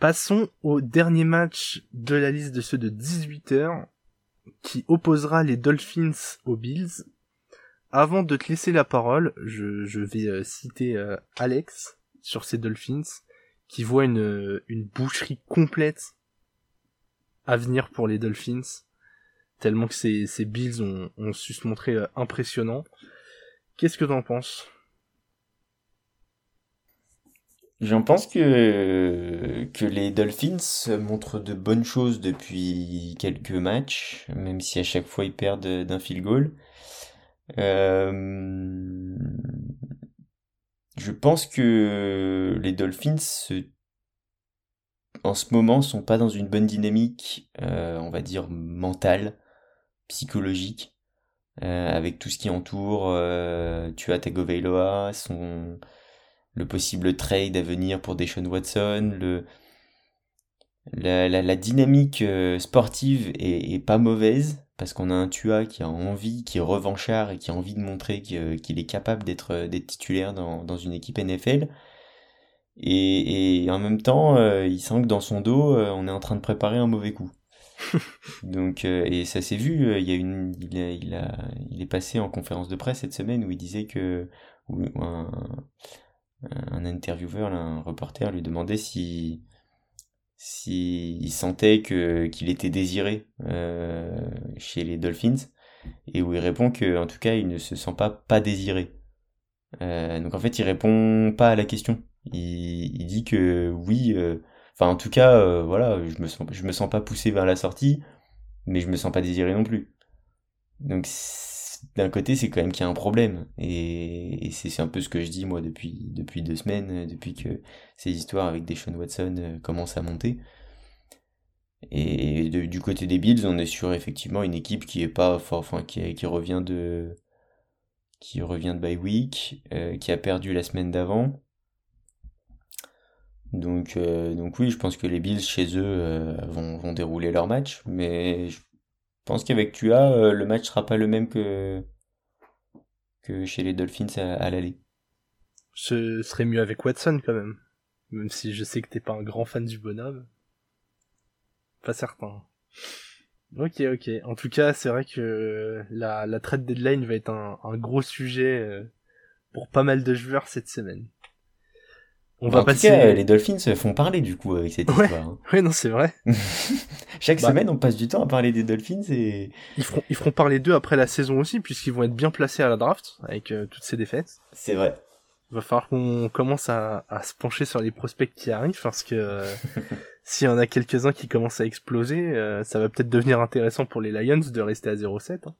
Passons au dernier match de la liste de ceux de 18 heures qui opposera les Dolphins aux Bills. Avant de te laisser la parole, je, je vais citer Alex sur ces Dolphins qui voit une, une boucherie complète à venir pour les Dolphins, tellement que ces, ces Bills ont, ont su se montrer euh, impressionnants. Qu'est-ce que t'en penses?
J'en pense que, que les Dolphins montrent de bonnes choses depuis quelques matchs, même si à chaque fois ils perdent d'un field goal. Euh, je pense que les Dolphins en ce moment sont pas dans une bonne dynamique, euh, on va dire mentale, psychologique, euh, avec tout ce qui entoure. Euh, tu as le possible trade à venir pour Deshaun Watson, le la, la, dynamique sportive est, est, pas mauvaise parce qu'on a un Tua qui a envie, qui est revanchard et qui a envie de montrer euh, qu'il est capable d'être euh, titulaire dans, dans, une équipe NFL. Et, et en même temps, euh, il sent que dans son dos, on est en train de préparer un mauvais coup. Donc, et ça s'est vu. Il y a une, il, a, il, a, il est passé en conférence de presse cette semaine où il disait que où un, un intervieweur, un reporter, lui demandait si s'il sentait que qu'il était désiré euh, chez les Dolphins et où il répond que en tout cas il ne se sent pas pas désiré. Euh, donc en fait il répond pas à la question. Il, dit que oui, euh, enfin en tout cas voilà je me sens je me sens pas poussé vers la sortie, mais je me sens pas désiré non plus. Donc d'un côté, c'est quand même qu'il y a un problème. Et, c'est un peu ce que je dis, moi, depuis, depuis deux semaines, depuis que ces histoires avec Deshaun Watson euh, commencent à monter. Et du côté des Bills, on est sur effectivement une équipe qui est pas enfin, qui, revient de qui revient de bye week, euh, qui a perdu la semaine d'avant. Donc, euh, donc oui, je pense que les Bills chez eux vont, dérouler leur match, mais je pense qu'avec Tua, euh, le match sera pas le même que, que chez les Dolphins à, l'aller.
Ce serait mieux avec Watson quand même. Même si je sais que t'es pas un grand fan du bonhomme. Pas certain. Ok, ok. En tout cas, c'est vrai que la, la trade deadline va être un, un gros sujet euh, pour pas mal de joueurs cette semaine.
On va en passer. Tout cas, les Dolphins se font parler du coup avec cette histoire. Hein.
Ouais, non, c'est vrai.
Chaque bah. semaine, on passe du temps à parler des Dolphins et
ils feront ils feront parler d'eux après la saison aussi puisqu'ils vont être bien placés à la draft avec euh, toutes ces défaites.
C'est vrai.
Va falloir qu'on commence à, à, se pencher sur les prospects qui arrivent parce que s'il y en a quelques-uns qui commencent à exploser, ça va peut-être devenir intéressant pour les Lions de rester à 0-7. Hein.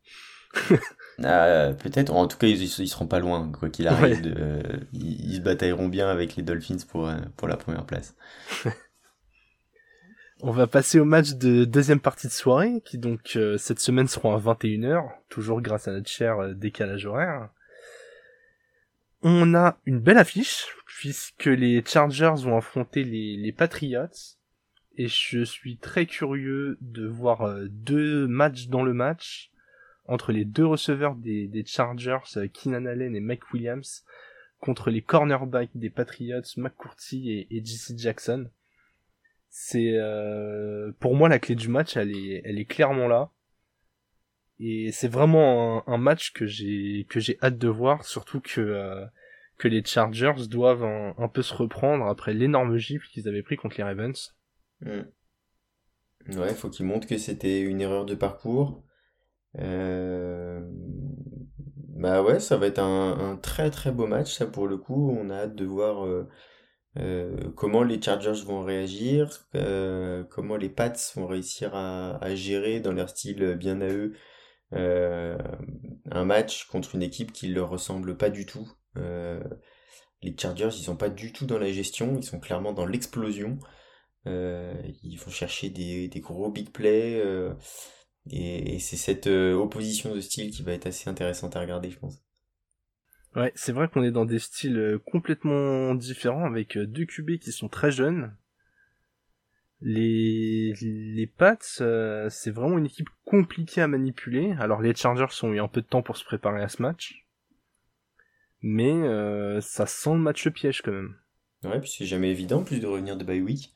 Euh, peut-être, en tout cas, ils, ils seront pas loin, quoi qu'il arrive. De, ils, se batailleront bien avec les Dolphins pour, euh, pour la première place.
On va passer au match de deuxième partie de soirée, qui donc euh, cette semaine seront à 21h, toujours grâce à notre cher décalage horaire. On a une belle affiche, puisque les Chargers vont affronter les, les Patriots, et je suis très curieux de voir deux matchs dans le match entre les deux receveurs des, Chargers, euh, Keenan Allen et Mike Williams, contre les cornerbacks des Patriots, McCourty et, et JC Jackson. C'est euh, pour moi la clé du match, elle est, elle est clairement là. Et c'est vraiment un, match que j'ai hâte de voir, surtout que euh, les Chargers doivent un, peu se reprendre après l'énorme gifle qu'ils avaient pris contre les Ravens.
Hmm. Ouais, faut qu'ils montrent que c'était une erreur de parcours euh, bah ouais, ça va être un, très très beau match, ça pour le coup. On a hâte de voir euh, euh, comment les Chargers vont réagir, comment les Pats vont réussir à, gérer dans leur style bien à eux un match contre une équipe qui leur ressemble pas du tout. les Chargers, ils sont pas du tout dans la gestion, ils sont clairement dans l'explosion. ils vont chercher des, des gros big plays. Et, c'est cette euh, opposition de style qui va être assez intéressante à regarder, je pense.
Ouais, c'est vrai qu'on est dans des styles euh, complètement différents avec euh, deux QB qui sont très jeunes. Les, les Pats, c'est vraiment une équipe compliquée à manipuler. Alors les Chargers ont eu un peu de temps pour se préparer à ce match. Mais ça sent le match piège quand même.
Ouais, puis c'est jamais évident plus de revenir de bye week.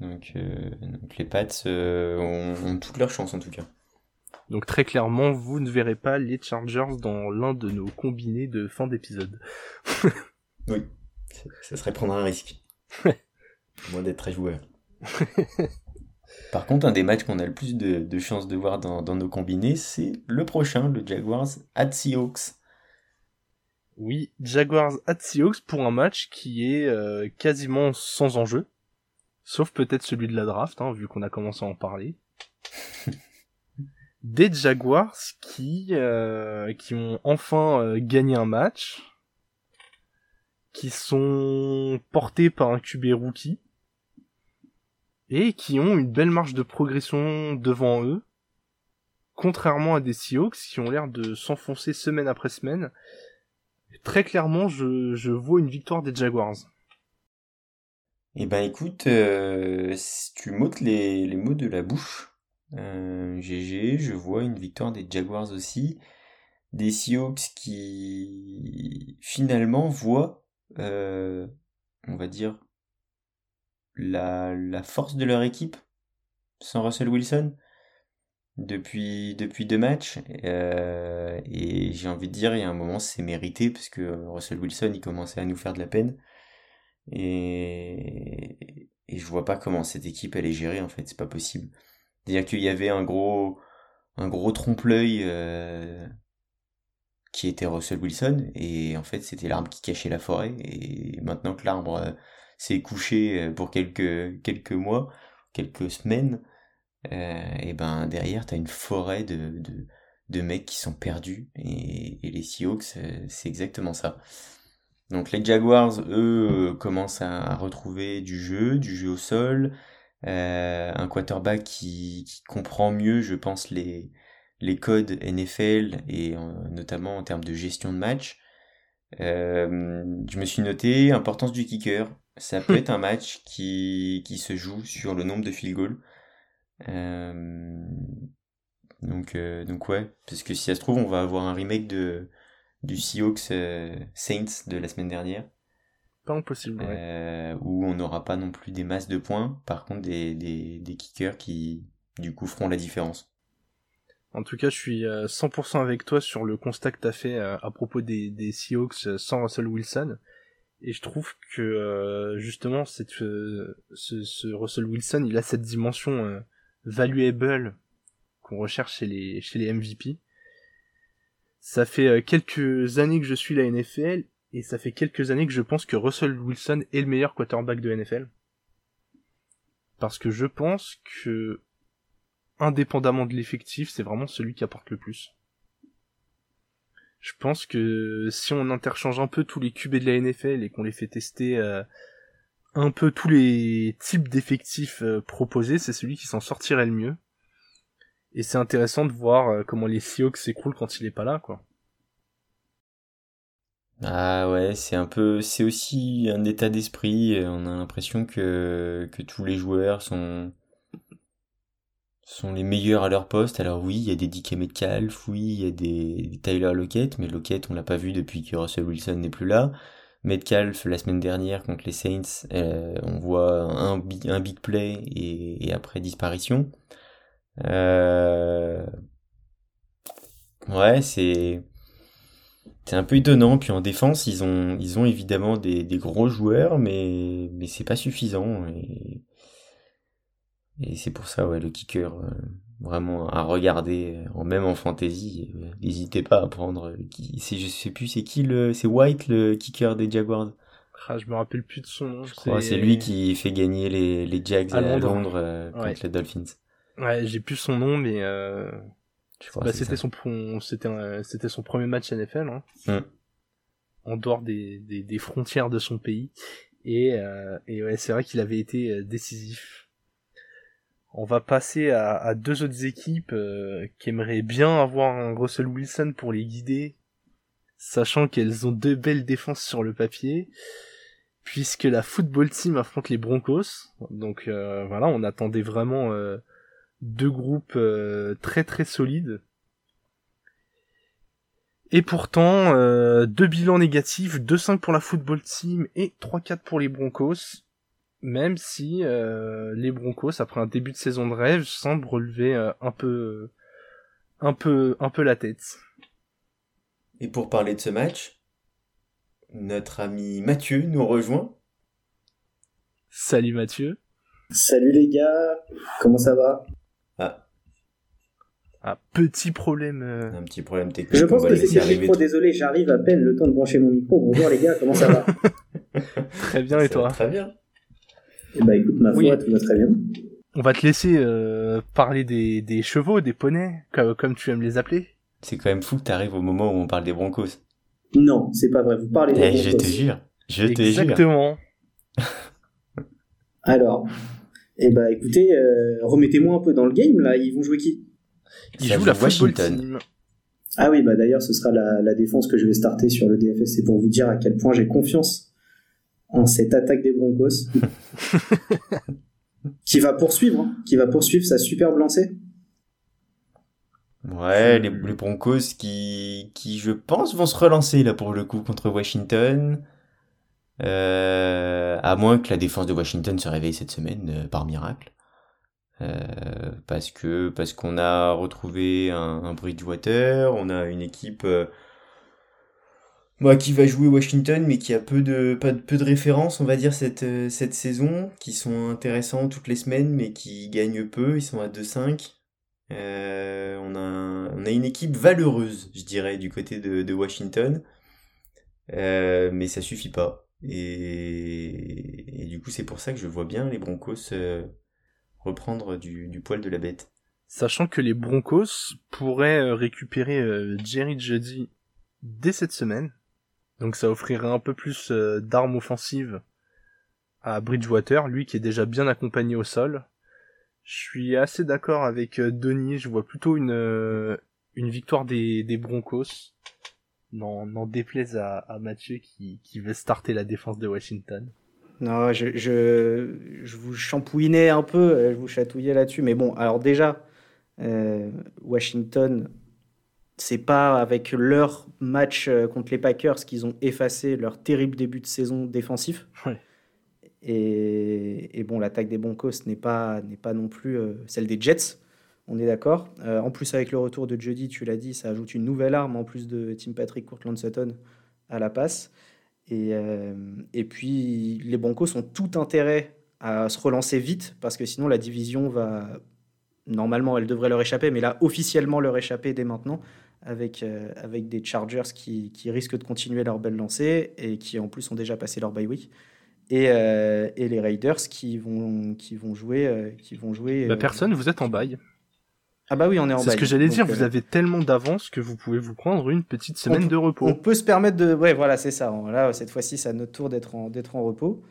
Donc, euh, donc les Pats euh, ont, ont toutes leurs chances en tout cas.
Donc très clairement, vous ne verrez pas les Chargers dans l'un de nos combinés de fin d'épisode.
oui, ça serait prendre un risque. moins d'être très joueur. Par contre, un des matchs qu'on a le plus de, de chances de voir dans, dans nos combinés, c'est le prochain, le Jaguars at Seahawks.
Oui, Jaguars at Seahawks pour un match qui est euh, quasiment sans enjeu. Sauf peut-être celui de la draft, hein, vu qu'on a commencé à en parler. Des Jaguars qui, euh, qui ont enfin euh, gagné un match, qui sont portés par un QB rookie, et qui ont une belle marge de progression devant eux, contrairement à des Seahawks qui ont l'air de s'enfoncer semaine après semaine. Très clairement, je, je vois une victoire des Jaguars.
Eh ben écoute, euh, tu m'ôtes les, les mots de la bouche. Euh, GG, je vois une victoire des Jaguars aussi. Des Seahawks qui finalement voient, euh, on va dire, la, force de leur équipe sans Russell Wilson depuis, deux matchs. Euh, et j'ai envie de dire, il y a un moment, c'est mérité parce que Russell Wilson, il commençait à nous faire de la peine. Et, je vois pas comment cette équipe elle est gérée en fait, c'est pas possible. C'est-à-dire qu'il y avait un gros, un gros trompe-l'œil euh, qui était Russell Wilson, et en fait c'était l'arbre qui cachait la forêt, et maintenant que l'arbre euh, s'est couché euh, pour quelques, quelques mois, quelques semaines, et ben derrière t'as une forêt de, de, de, mecs qui sont perdus, et, et les Seahawks c'est exactement ça. Donc les Jaguars, eux, commencent à retrouver du jeu, du jeu au sol, euh, un quarterback qui, comprend mieux, je pense, les, les codes NFL et notamment en termes de gestion de match. Euh, je me suis noté importance du kicker. Ça peut être un match qui, qui se joue sur le nombre de field goals. Euh, donc, donc ouais, parce que si ça se trouve, on va avoir un remake de, du Seahawks euh, Saints de la semaine dernière.
Pas impossible,
euh, Où on n'aura pas non plus des masses de points, par contre des, des, des kickers qui du coup feront la différence.
En tout cas, je suis 100% euh, avec toi sur le constat que tu as fait à propos des, des Seahawks sans Russell Wilson. Et je trouve que justement, cette, ce, ce, Russell Wilson, il a cette dimension valuable qu'on recherche chez les, chez les MVP. Ça fait euh, quelques années que je suis la NFL Et ça fait quelques années que je pense que Russell Wilson est le meilleur quarterback de NFL. Parce que je pense que, indépendamment de l'effectif, c'est vraiment celui qui apporte le plus. Je pense que si on interchange un peu tous les QB de la NFL et qu'on les fait tester euh, un peu tous les types d'effectifs euh, proposés, c'est celui qui s'en sortirait le mieux. Et c'est intéressant de voir euh, comment les Seahawks s'écroulent quand il est pas là, quoi.
Ah ouais, c'est un peu, c'est aussi un état d'esprit. On a l'impression que, tous les joueurs sont, sont les meilleurs à leur poste. Alors oui, il y a des DK Metcalf, oui, il y a des, Tyler Lockett, mais Lockett, on l'a pas vu depuis que Russell Wilson n'est plus là. Metcalf, la semaine dernière contre les Saints, euh, on voit un, big play et après disparition. Euh... Ouais, c'est c'est un peu étonnant. Puis en défense, ils ont, ils ont évidemment des, des gros joueurs, mais, mais c'est pas suffisant. Et, et c'est pour ça, ouais, le kicker, euh, vraiment à regarder, euh, même en fantasy, euh, n'hésitez pas à prendre. Qui, c'est, je sais plus, c'est qui le, c'est White le kicker des Jaguars?
Ah, je me rappelle plus de son nom.
C'est lui qui fait gagner les, les Jags à Londres, contre les Dolphins.
Ouais, j'ai plus son nom, mais bah, c'était son c'était c'était son premier match NFL hein, mm. en dehors des, des, des, frontières de son pays et euh, et ouais c'est vrai qu'il avait été euh, décisif. On va passer à, à deux autres équipes euh, qui aimeraient bien avoir un Russell Wilson pour les guider, sachant qu'elles ont deux belles défenses sur le papier, puisque la football team affronte les Broncos. Donc euh, voilà, on attendait vraiment deux groupes euh, très très solides. Et pourtant, euh, deux bilans négatifs, 2-5 pour la football team et 3-4 pour les Broncos. Même si euh, les Broncos, après un début de saison de rêve, semblent relever un peu, un peu, un peu la tête.
Et pour parler de ce match, notre ami Mathieu nous rejoint.
Salut Mathieu.
Salut les gars, comment ça va?
Ah.
Un petit problème.
Euh. Un petit problème technique.
Je pense que c'est le micro, désolé, j'arrive à peine le temps de brancher mon micro. Bonjour les gars, comment ça va?
Très bien, et toi?
Très bien.
Eh bah écoute, ma foi, tout va très bien.
On va te laisser euh, parler des, des, chevaux, des poneys, comme, comme tu aimes les appeler.
C'est quand même fou que tu arrives au moment où on parle des broncos.
Non, c'est pas vrai, vous parlez des
eh, broncos. Je te jure, je te
jure. Exactement.
Alors, eh bah écoutez, euh, remettez-moi un peu dans le game là. Ils vont jouer qui?
Ils jouent la Washington.
Ah oui, bah d'ailleurs, ce sera la, défense que je vais starter sur le DFS. C'est pour vous dire à quel point j'ai confiance en cette attaque des Broncos, qui va poursuivre, hein, qui va poursuivre sa superbe lancée.
Ouais, les, les, Broncos qui, qui, je pense, vont se relancer là pour le coup contre Washington. Euh, à moins que la défense de Washington se réveille cette semaine euh, par miracle. Euh, parce que parce qu'on a retrouvé un, Bridgewater, on a une équipe bah, qui va jouer Washington, mais qui a peu de pas peu de références, on va dire cette cette saison, qui sont intéressants toutes les semaines, mais qui gagnent peu. Ils sont à 2-5. on a on a une équipe valeureuse, je dirais, du côté de, de Washington, mais ça suffit pas. Et, du coup, c'est pour ça que je vois bien les Broncos euh, reprendre du, poil de la bête.
Sachant que les Broncos pourraient euh, récupérer euh, Jerry Juddy dès cette semaine. Donc ça offrirait un peu plus d'armes offensives à Bridgewater, lui qui est déjà bien accompagné au sol. Je suis assez d'accord avec Denis, je vois plutôt une, victoire des Broncos n'en déplaise à, à Mathieu qui, qui veut starter la défense de Washington.
Non, je, je, je vous champouinais un peu, je vous chatouillais là-dessus. Mais bon, alors déjà, euh, Washington, c'est pas avec leur match euh, contre les Packers qu'ils ont effacé leur terrible début de saison défensif. Et, et, bon, l'attaque des Broncos n'est pas, n'est pas non plus euh, celle des Jets on est d'accord. Euh, en plus, avec le retour de Jody, tu l'as dit, ça ajoute une nouvelle arme en plus de Tim Patrick Courtland Sutton à la passe. Et, euh, et puis, les Broncos ont tout intérêt à se relancer vite parce que sinon la division va normalement, elle devrait leur échapper, mais là, officiellement leur échapper dès maintenant, avec, euh, avec des Chargers qui, qui, risquent de continuer leur belle lancée et qui, en plus, ont déjà passé leur bye week. Et, et les Raiders qui vont, qui vont jouer. Qui vont jouer
bah, personne, vous êtes en bail.
Ah bah oui, on est en
C'est ce que j'allais dire, vous avez tellement d'avance que vous pouvez vous prendre une petite semaine de repos.
On peut se permettre de... Ouais, voilà, c'est ça. Là, cette fois-ci, c'est à notre tour d'être en, d'être en repos.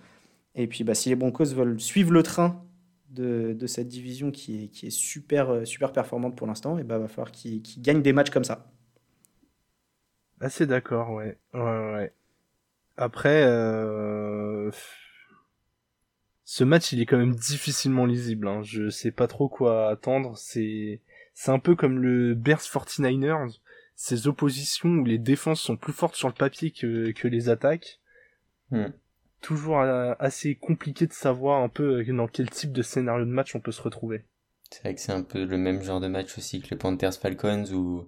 Et puis, bah, si les Broncos veulent suivre le train de, de, cette division qui est, qui est super, euh, super performante pour l'instant, et bah, va falloir qu'ils gagnent des matchs comme ça.
Assez d'accord, ouais. ouais, ouais. Après, euh... ce match, il est quand même difficilement lisible. Hein. Je sais pas trop quoi attendre. C'est, c'est un peu comme le Bears 49ers. Ces oppositions où les défenses sont plus fortes sur le papier que, que les attaques. Hmm toujours euh, assez compliqué de savoir un peu euh, dans quel type de scénario de match on peut se retrouver.
C'est vrai que c'est un peu le même genre de match aussi que le Panthers Falcons où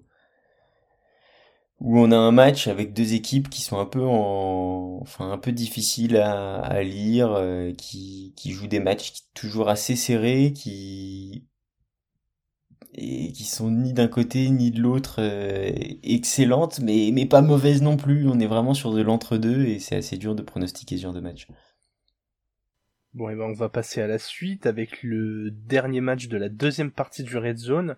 où on a un match avec deux équipes qui sont un peu en enfin un peu difficiles à, à lire euh, qui qui jouent des matchs toujours assez serrés qui et qui sont ni d'un côté ni de l'autre euh, excellentes, mais, mais pas mauvaises non plus. On est vraiment sur de l'entre-deux et c'est assez dur de pronostiquer ce genre de match.
Bon, et ben on va passer à la suite avec le dernier match de la deuxième partie du Red Zone.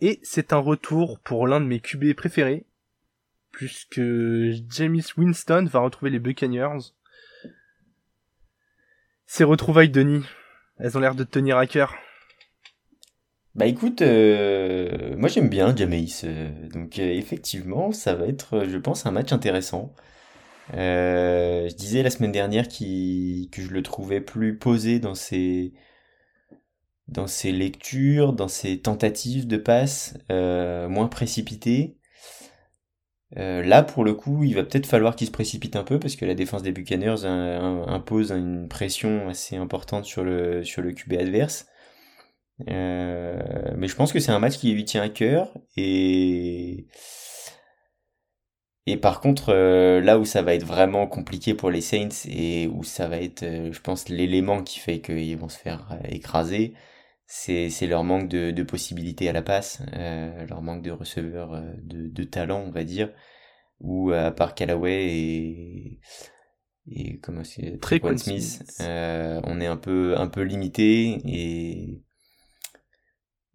Et c'est un retour pour l'un de mes QB préférés, puisque James Winston va retrouver les Buccaneers. Ces retrouvailles, Denis, elles ont l'air de tenir à cœur.
Bah écoute, euh, moi j'aime bien Jameis, euh, donc euh, effectivement ça va être, je pense, un match intéressant. je disais la semaine dernière que je le trouvais plus posé dans ses, dans ses lectures, dans ses tentatives de passe, moins précipité. là pour le coup, il va peut-être falloir qu'il se précipite un peu parce que la défense des Buccaneers impose une pression assez importante sur le, sur le QB adverse. Euh, mais je pense que c'est un match qui lui tient à cœur et et par contre euh, là où ça va être vraiment compliqué pour les Saints et où ça va être euh, je pense l'élément qui fait qu'ils vont se faire écraser c'est c'est leur manque de, de possibilités à la passe leur manque de receveurs de, de talent on va dire ou à part Callaway et et comment c'est
très Smith,
on est un peu un peu limité et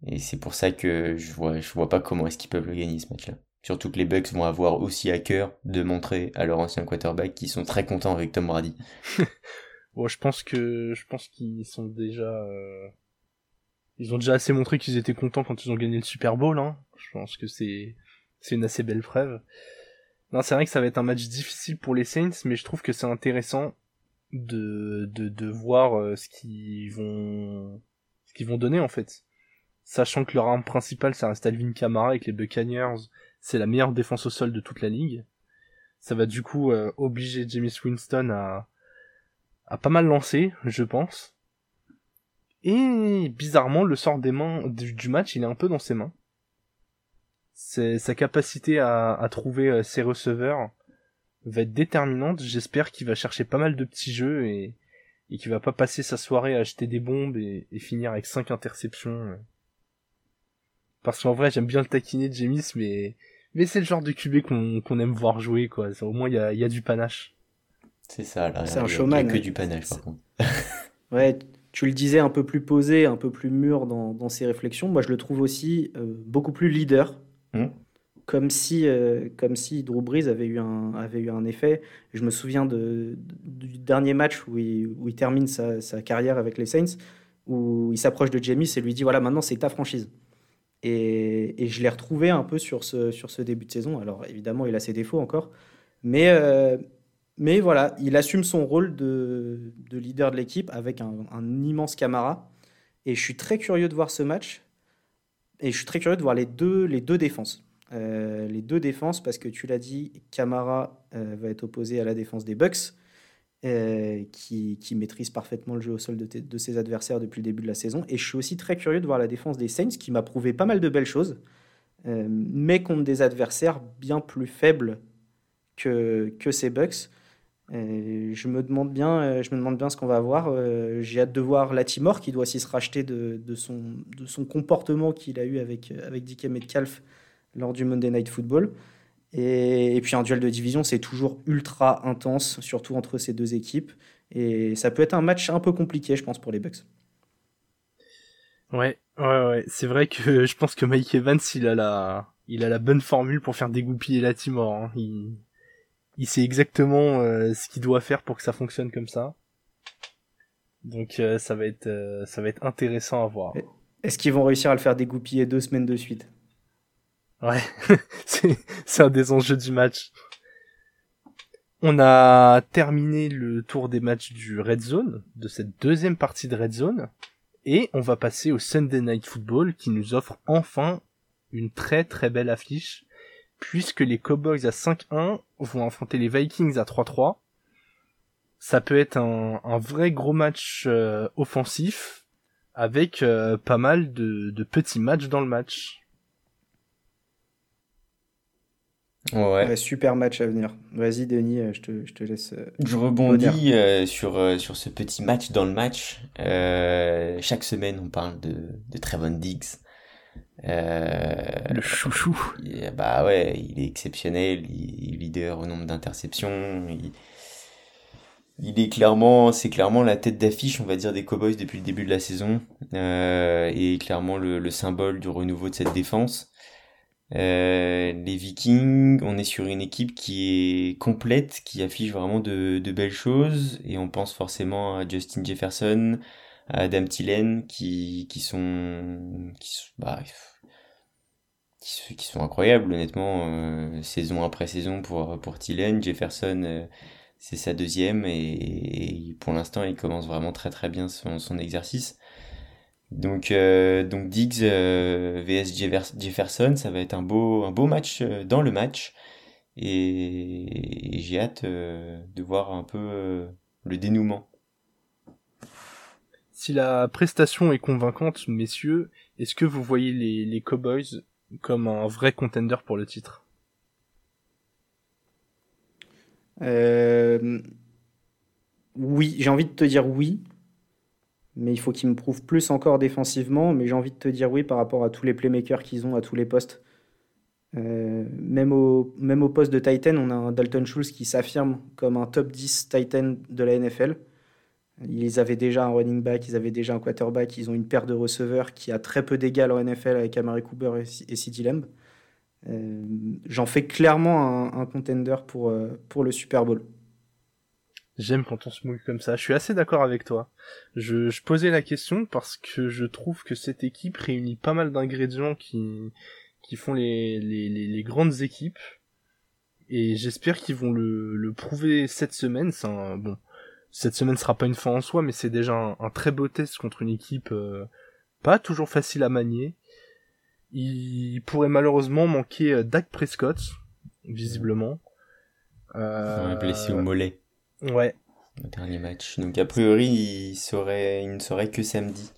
et c'est pour ça que je vois, je vois pas comment est-ce qu'ils peuvent le gagner ce match-là. Surtout que les Bucks vont avoir aussi à cœur de montrer à leur ancien quarterback qu'ils sont très contents avec Tom Brady.
bon, je pense que je pense qu'ils sont déjà euh... ils ont déjà assez montré qu'ils étaient contents quand ils ont gagné le Super Bowl hein. Je pense que c'est c'est une assez belle preuve. Non, c'est vrai que ça va être un match difficile pour les Saints, mais je trouve que c'est intéressant de, de, de voir euh, ce qu'ils vont ce qu'ils vont donner en fait sachant que leur arme principale ça reste Alvin Kamara avec les Buccaneers, c'est la meilleure défense au sol de toute la ligue. Ça va du coup euh, obliger James Winston à, à pas mal lancer, je pense. Et bizarrement, le sort des mains du, match, il est un peu dans ses mains. Sa capacité à, trouver euh, ses receveurs va être déterminante. J'espère qu'il va chercher pas mal de petits jeux et, et qu'il va pas passer sa soirée à acheter des bombes et, et finir avec 5 interceptions. Parce qu'en vrai, j'aime bien le taquiner de James, mais, mais c'est le genre de QB qu'on aime voir jouer, quoi. Au moins, il y a, y a, du panache.
C'est ça, là.
C'est un showman.
Il y a que du panache, par contre.
ouais, tu le disais, un peu plus posé, un peu plus mûr dans, dans ses réflexions. Moi, je le trouve aussi euh, beaucoup plus leader. Hmm. Comme si, euh, comme si Drew Brees avait eu un, avait eu un effet. Je me souviens de, du dernier match où il, où il termine sa, sa, carrière avec les Saints, où il s'approche de James et lui dit voilà, maintenant c'est ta franchise. Et, je l'ai retrouvé un peu sur ce, sur ce début de saison. Alors évidemment, il a ses défauts encore. Mais, euh, mais voilà, il assume son rôle de, de leader de l'équipe avec un, immense Camara. Et je suis très curieux de voir ce match. Et je suis très curieux de voir les deux, les deux défenses. Euh, les deux défenses, parce que tu l'as dit, Camara euh, va être opposé à la défense des Bucks. Euh, qui, maîtrise parfaitement le jeu au sol de, ses adversaires depuis le début de la saison. Et je suis aussi très curieux de voir la défense des Saints, qui m'a prouvé pas mal de belles choses, euh, mais contre des adversaires bien plus faibles que, que ces Bucks. je me demande bien, je me demande bien ce qu'on va avoir. J'ai hâte de voir Latimore qui doit aussi se racheter de, son, de son comportement qu'il a eu avec, avec DK Metcalf lors du Monday Night Football. Et, puis un duel de division, c'est toujours ultra intense, surtout entre ces deux équipes. Et ça peut être un match un peu compliqué, je pense, pour les Bucks.
Ouais, ouais, ouais. C'est vrai que je pense que Mike Evans, il a la, il a la bonne formule pour faire dégoupiller la Timor. Hein. Il, il sait exactement euh, ce qu'il doit faire pour que ça fonctionne comme ça. Donc euh, ça va être, euh, ça va être intéressant à voir.
Est-ce qu'ils vont réussir à le faire dégoupiller deux semaines de suite?
Ouais, c'est un des enjeux du match. On a terminé le tour des matchs du Red Zone, de cette deuxième partie de Red Zone, et on va passer au Sunday Night Football qui nous offre enfin une très très belle affiche, puisque les Cowboys à 5-1 vont affronter les Vikings à 3-3. Ça peut être un, vrai gros match euh, offensif, avec euh, pas mal de, de petits matchs dans le match.
Ouais. super match à venir. Vas-y, Denis, euh, je te, je te laisse. Euh,
je rebondis euh, sur, sur ce petit match dans le match. chaque semaine, on parle de, de Trevon Diggs.
le chouchou.
bah ouais, il est exceptionnel. Il est leader au nombre d'interceptions. Il, il, est clairement, c'est clairement la tête d'affiche, on va dire, des Cowboys depuis le début de la saison. et clairement le, le symbole du renouveau de cette défense. Euh, les Vikings, on est sur une équipe qui est complète, qui affiche vraiment de, de belles choses, et on pense forcément à Justin Jefferson, à Adam Thielen, qui, qui sont, bah, qui, sont incroyables, honnêtement, euh, saison après saison pour, pour Thielen. Jefferson, euh, c'est sa deuxième, et, et pour l'instant, il commence vraiment très très bien son, son exercice. Donc, euh, donc Diggs euh, vs Jefferson, ça va être un beau, un beau match euh, dans le match. Et, j'ai hâte de voir un peu le dénouement.
Si la prestation est convaincante, messieurs, est-ce que vous voyez les, les Cowboys comme un vrai contender pour le titre?
Oui, j'ai envie de te dire oui mais il faut qu'ils me prouvent plus encore défensivement. Mais j'ai envie de te dire oui par rapport à tous les playmakers qu'ils ont à tous les postes. Euh, même, au, même au poste de Titan, on a un Dalton Schultz qui s'affirme comme un top 10 Titan de la NFL. Ils avaient déjà un running back, ils avaient déjà un quarterback, ils ont une paire de receveurs qui a très peu d'égal en NFL avec Amari Cooper et CeeDee Lamb. Euh, J'en fais clairement un, un contender pour, euh, pour le Super Bowl.
J'aime quand on se mouille comme ça. Je suis assez d'accord avec toi. Je, je, posais la question parce que je trouve que cette équipe réunit pas mal d'ingrédients qui, qui font les, les, les, grandes équipes. Et j'espère qu'ils vont le, le prouver cette semaine. C'est un, bon, cette semaine sera pas une fin en soi, mais c'est déjà un, très beau test contre une équipe euh, pas toujours facile à manier. Il pourrait malheureusement manquer euh, Dak Prescott, visiblement.
Euh, blessé au mollet.
Ouais.
Le dernier match. Donc a priori, il, serait, il ne serait que samedi.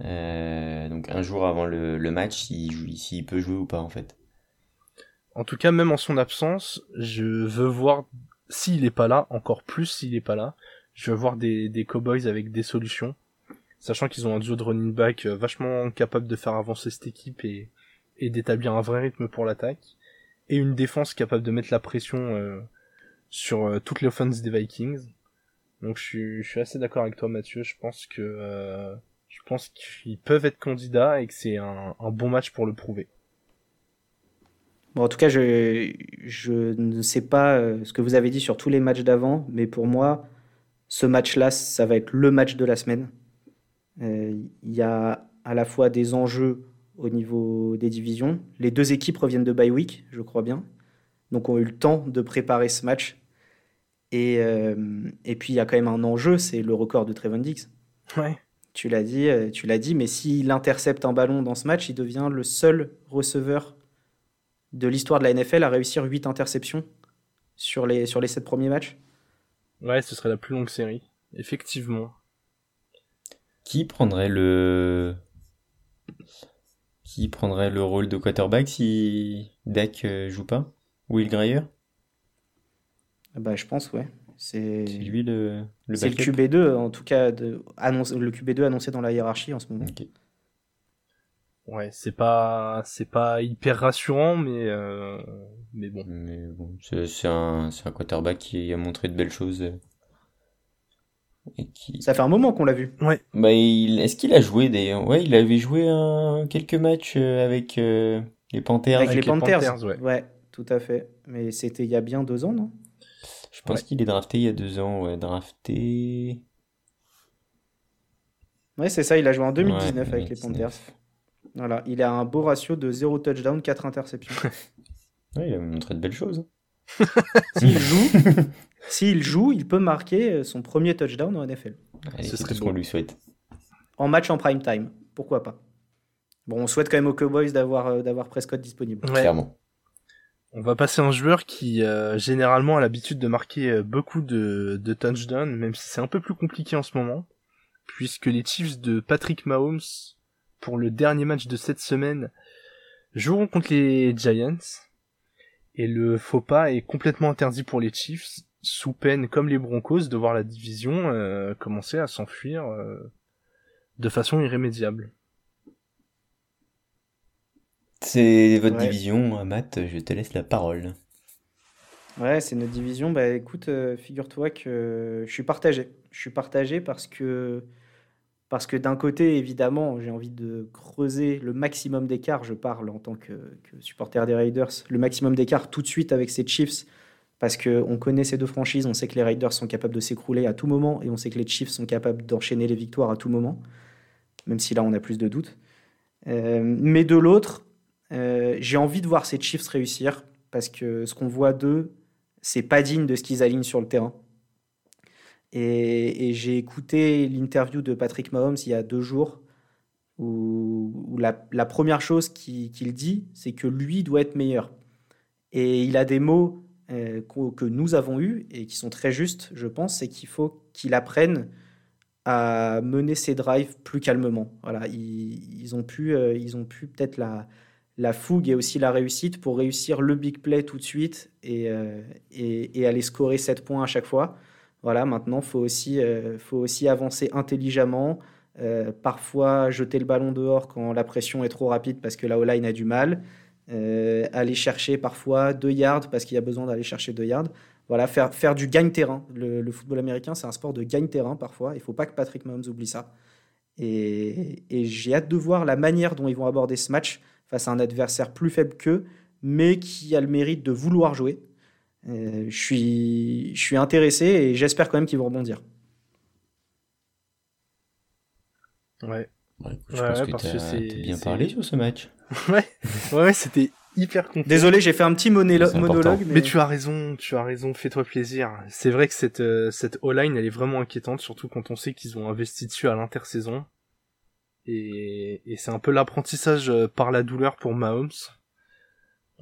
Euh, donc un jour avant le, le match, s'il il peut jouer ou pas en fait.
En tout cas, même en son absence, je veux voir s'il est pas là, encore plus s'il est pas là. Je veux voir des, des Cowboys avec des solutions, sachant qu'ils ont un duo de running back euh, vachement capable de faire avancer cette équipe et, et d'établir un vrai rythme pour l'attaque, et une défense capable de mettre la pression euh, sur euh, toutes les offenses des Vikings. Donc je suis, assez d'accord avec toi Mathieu, je pense que euh, je pense qu'ils peuvent être candidats et que c'est un, un, bon match pour le prouver.
Bon, en tout cas, je, je ne sais pas euh, ce que vous avez dit sur tous les matchs d'avant, mais pour moi, ce match-là, ça va être le match de la semaine. Il y a à la fois des enjeux au niveau des divisions. Les deux équipes reviennent de bye week, je crois bien. Donc ont eu le temps de préparer ce match et, euh, et puis il y a quand même un enjeu, c'est le record de Trevon Diggs.
Ouais.
Tu l'as dit, euh, tu l'as dit, mais s'il intercepte un ballon dans ce match, il devient le seul receveur de l'histoire de la NFL à réussir 8 interceptions sur les, sur les 7 premiers matchs.
Ouais, ce serait la plus longue série, effectivement.
Qui prendrait le qui prendrait le rôle de quarterback si Dak euh, joue pas? Will Greyer?
Bah, je pense, ouais. C'est
lui le,
le C'est le QB2, en tout cas, de, annonce, le QB2 annoncé dans la hiérarchie en ce moment.
Ouais, c'est pas, c'est pas hyper rassurant, mais, euh, mais bon.
Mais bon, c'est un, un quarterback qui a montré de belles choses.
Et qui... Ça fait un moment qu'on l'a vu.
Ouais.
Bah, il... est-ce qu'il a joué d'ailleurs? Ouais, il avait joué un... quelques matchs euh, avec euh, les Panthers.
Avec, les, Panthers, ouais. ouais. tout à fait. Mais c'était il y a bien deux ans, non?
Je pense qu'il est drafté il y a deux ans, ouais, drafté.
Ouais, c'est ça, il a joué en 2019 avec les Panthers. Voilà, il a un beau ratio de 0 touchdown, 4 interceptions.
ouais, il a montré de belles choses.
S'il joue, s'il joue, il peut marquer son premier touchdown en NFL.
Ce serait ce qu'on lui souhaite.
En match en prime time, pourquoi pas. Bon, on souhaite quand même aux Cowboys d'avoir euh, d'avoir Prescott disponible.
Clairement.
On va passer à un joueur qui euh, généralement a l'habitude de marquer euh, beaucoup de, touchdowns, même si c'est un peu plus compliqué en ce moment, puisque les Chiefs de Patrick Mahomes pour le dernier match de cette semaine joueront contre les Giants. Et le faux pas est complètement interdit pour les Chiefs, sous peine, comme les Broncos, de voir la division euh, commencer à s'enfuir de façon irrémédiable.
C'est votre division, Matt, je te laisse la parole.
Ouais, c'est notre division. Bah écoute, euh, figure-toi que je suis partagé. Je suis partagé parce que parce que d'un côté, évidemment, j'ai envie de creuser le maximum d'écart, je parle en tant que, supporter des Raiders, le maximum d'écart tout de suite avec ces Chiefs, parce qu'on connaît ces deux franchises, on sait que les Raiders sont capables de s'écrouler à tout moment, et on sait que les Chiefs sont capables d'enchaîner les victoires à tout moment, même si là on a plus de doutes. Euh, mais de l'autre, euh, j'ai envie de voir ces Chiefs réussir, parce que ce qu'on voit d'eux, c'est pas digne de ce qu'ils alignent sur le terrain. Et, j'ai écouté l'interview de Patrick Mahomes il y a deux jours, où, la, première chose qu'il dit, c'est que lui doit être meilleur. Et il a des mots euh, que nous avons eus et qui sont très justes, je pense, c'est qu'il faut qu'il apprenne à mener ses drives plus calmement. Voilà, ils, ont pu, euh, ils ont pu peut-être la, la fougue et aussi la réussite pour réussir le big play tout de suite et, euh, et, aller scorer 7 points à chaque fois. Voilà, maintenant, il faut, aussi, euh, faut aussi avancer intelligemment. Euh, parfois, jeter le ballon dehors quand la pression est trop rapide parce que la O-line a du mal. Aller chercher parfois deux yards parce qu'il y a besoin d'aller chercher deux yards. Voilà, faire, faire du gagne-terrain. Le, football américain, c'est un sport de gagne-terrain parfois. Il ne faut pas que Patrick Mahomes oublie ça. Et j'ai hâte de voir la manière dont ils vont aborder ce match face à un adversaire plus faible qu'eux, mais qui a le mérite de vouloir jouer. Euh, je, suis, je suis intéressé et j'espère quand même qu'ils vont rebondir.
Ouais.
je pense que tu as bien parlé sur ce match.
ouais, ouais, c'était hyper content.
Désolé, j'ai fait un petit monologue.
Mais... tu as raison, tu as raison, fais-toi plaisir. C'est vrai que cette, euh, cette O-line, elle est vraiment inquiétante, surtout quand on sait qu'ils ont investi dessus à l'intersaison. Et, et c'est un peu l'apprentissage euh, par la douleur pour Mahomes.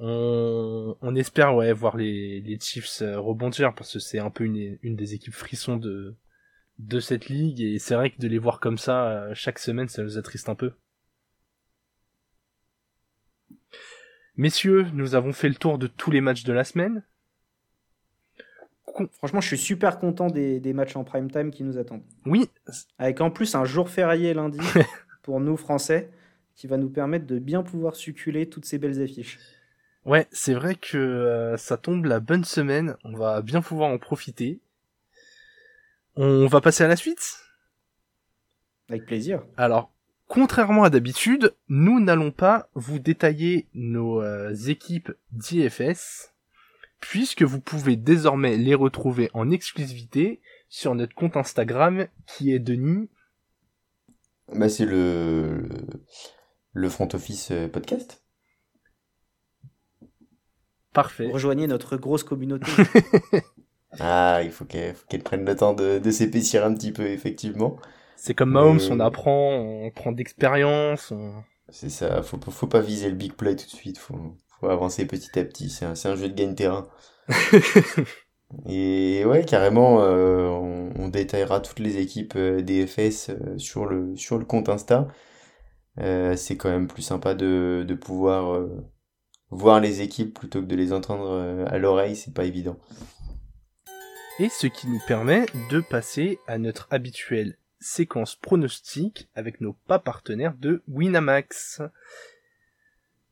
On, espère ouais voir les, les Chiefs euh, rebondir parce que c'est un peu une, une des équipes frissons de de cette ligue et c'est vrai que de les voir comme ça euh, chaque semaine ça nous attriste un peu. Messieurs, nous avons fait le tour de tous les matchs de la semaine.
Franchement, je suis super content des, des matchs en prime time qui nous attendent.
Oui.
Avec en plus un jour férié lundi pour nous Français qui va nous permettre de bien pouvoir succuler toutes ces belles affiches.
Ouais, c'est vrai que euh, ça tombe la bonne semaine, on va bien pouvoir en profiter. On va passer à la suite?
Avec plaisir.
Alors, contrairement à d'habitude, nous n'allons pas vous détailler nos euh, équipes d'IFS, puisque vous pouvez désormais les retrouver en exclusivité sur notre compte Instagram qui est Denis.
Bah c'est le le front office euh, podcast.
Parfait.
Rejoignez notre grosse communauté.
ah, il faut qu'elle prenne le temps de, s'épaissir un petit peu, effectivement.
C'est comme Mahomes, on apprend, on prend d'expérience.
C'est ça, faut, faut pas viser le big play tout de suite, faut, faut avancer petit à petit, c'est un, un, jeu de gagne-terrain. Et ouais, carrément, euh, on, détaillera toutes les équipes euh, DFS euh, sur, le, sur le compte Insta. c'est quand même plus sympa de, de pouvoir voir les équipes plutôt que de les entendre à l'oreille, c'est pas évident.
Et ce qui nous permet de passer à notre habituelle séquence pronostique avec nos pas partenaires de Winamax.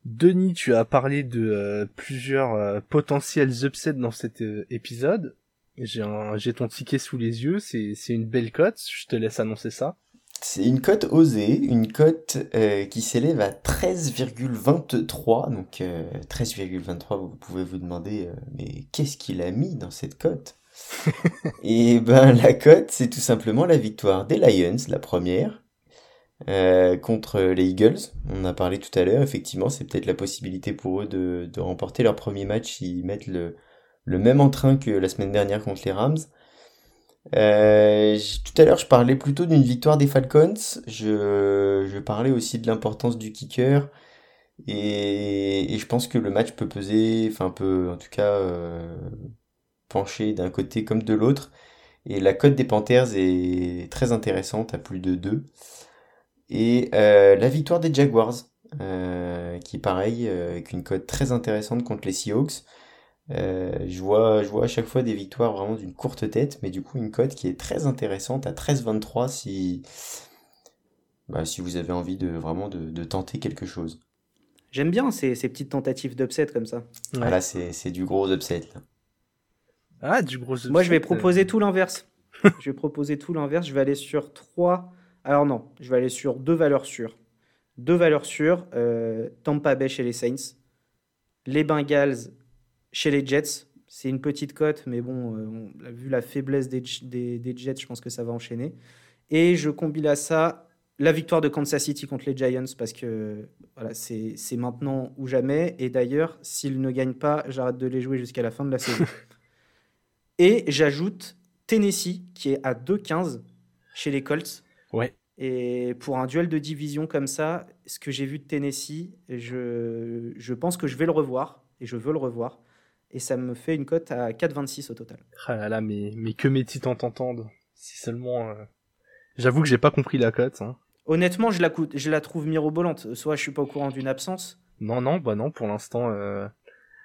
Denis, tu as parlé de euh, plusieurs euh, potentiels upsets dans cet euh, épisode. J'ai j'ai ton ticket sous les yeux, c'est c'est une belle cote. Je te laisse annoncer ça.
C'est une cote osée, une cote qui s'élève à 13,23. Donc 13,23, vous pouvez vous demander, mais qu'est-ce qu'il a mis dans cette cote? Et ben la cote, c'est tout simplement la victoire des Lions, la première, euh, contre les Eagles. On en a parlé tout à l'heure. Effectivement, c'est peut-être la possibilité pour eux de, de remporter leur premier match s'ils mettent le, le même entrain que la semaine dernière contre les Rams. Euh, tout à l'heure, je parlais plutôt d'une victoire des Falcons. Je, je parlais aussi de l'importance du kicker. Et, et, je pense que le match peut peser, enfin peut en tout cas euh, pencher d'un côté comme de l'autre. Et la cote des Panthers est très intéressante à plus de 2. Et euh, la victoire des Jaguars, euh, qui est pareil, euh, avec une cote très intéressante contre les Seahawks. je, vois, je vois à chaque fois des victoires vraiment d'une courte tête, mais du coup une cote qui est très intéressante à 13-23 si, bah, si vous avez envie de vraiment de, tenter quelque chose.
J'aime bien ces, ces, petites tentatives d'upset comme ça.
Voilà, c'est du gros upset. Là.
Ah, du gros
upset. Moi, je vais proposer tout l'inverse. je vais proposer tout l'inverse. Je vais aller sur 3 alors non, je vais aller sur deux valeurs sûres. Deux valeurs sûres, euh, Tampa Bay chez les Saints, les Bengals chez les Jets. C'est une petite cote, mais bon, euh, on a vu la faiblesse des, des, Jets, je pense que ça va enchaîner. Et je combine à ça la victoire de Kansas City contre les Giants, parce que voilà, c'est maintenant ou jamais. Et d'ailleurs, s'ils ne gagnent pas, j'arrête de les jouer jusqu'à la fin de la saison. Et j'ajoute Tennessee, qui est à 2-15 chez les Colts.
Ouais.
Et pour un duel de division comme ça, ce que j'ai vu de Tennessee, je, je pense que je vais le revoir et je veux le revoir. Et ça me fait une cote à 4,26 au total.
Ah là là, mais, mais que mes titans t'entendent. Si seulement. Euh, j'avoue que j'ai pas compris la cote. Hein.
Honnêtement, je la, je la trouve mirobolante. Soit je suis pas au courant d'une absence.
Non, non, bah non, pour l'instant, euh,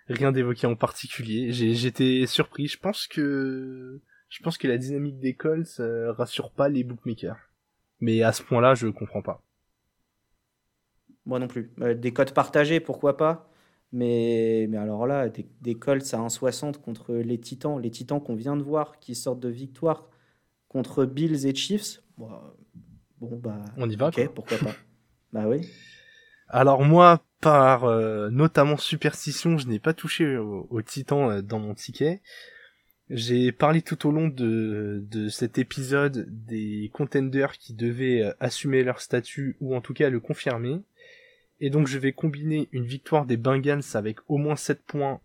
rien d'évoqué en particulier. J'étais surpris. Je pense que. Je pense que la dynamique des Colts euh, rassure pas les bookmakers. Mais à ce point-là, je comprends pas.
Moi non plus. Euh, des codes partagés, pourquoi pas mais, mais alors là, des, des Colts à 1,60 contre les Titans, les Titans qu'on vient de voir, qui sortent de victoire contre Bills et Chiefs. Bon, bah.
On y va.
Ok, pourquoi pas. bah oui.
Alors moi, par euh, notamment superstition, je n'ai pas touché aux Titans euh, dans mon ticket. J'ai parlé tout au long de, cet épisode des contenders qui devaient euh, assumer leur statut ou en tout cas le confirmer. Et donc je vais combiner une victoire des Bengals avec au moins 7 points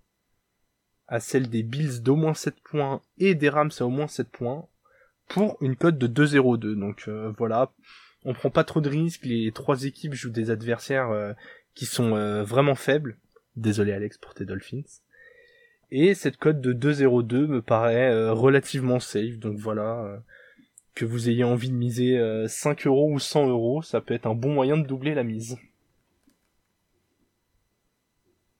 à celle des Bills d'au moins 7 points et des Rams à au moins 7 points pour une cote de 2-0-2. Donc euh, voilà, on prend pas trop de risques, les trois équipes jouent des adversaires euh, qui sont vraiment faibles. Désolé Alex pour tes Dolphins. Et cette cote de 2,02 me paraît euh, relativement safe. Donc voilà, euh, que vous ayez envie de miser 5 euh, euros ou 100 euros, ça peut être un bon moyen de doubler la mise.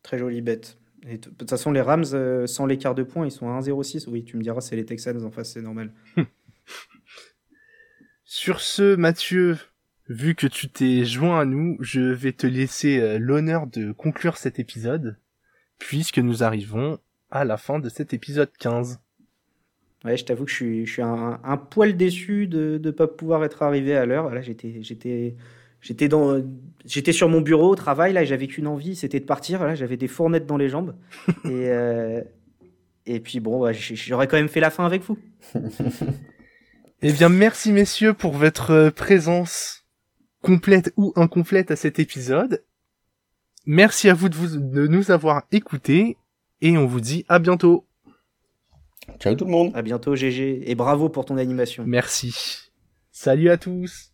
Très jolie bête. de toute façon, les Rams, sans l'écart de points, ils sont à 1,06. Oui, tu me diras, c'est les Texans en face, c'est normal.
Sur ce, Mathieu, vu que tu t'es joint à nous, je vais te laisser l'honneur de conclure cet épisode, puisque nous arrivons à la fin de cet épisode 15.
Ouais, je t'avoue que je suis, je suis un, un, poil déçu de ne pas pouvoir être arrivé à l'heure. Voilà, j'étais, j'étais, j'étais dans, j'étais sur mon bureau au travail là, j'avais qu'une envie, c'était de partir. Là, j'avais des fournettes dans les jambes. et, euh, et puis bon, bah, j'aurais quand même fait la fin avec vous.
eh bien, merci messieurs pour votre présence complète ou incomplète à cet épisode. Merci à vous de, vous, de nous avoir écoutés et on vous dit à bientôt.
Ciao tout le monde.
À bientôt GG et bravo pour ton animation.
Merci. Salut à tous.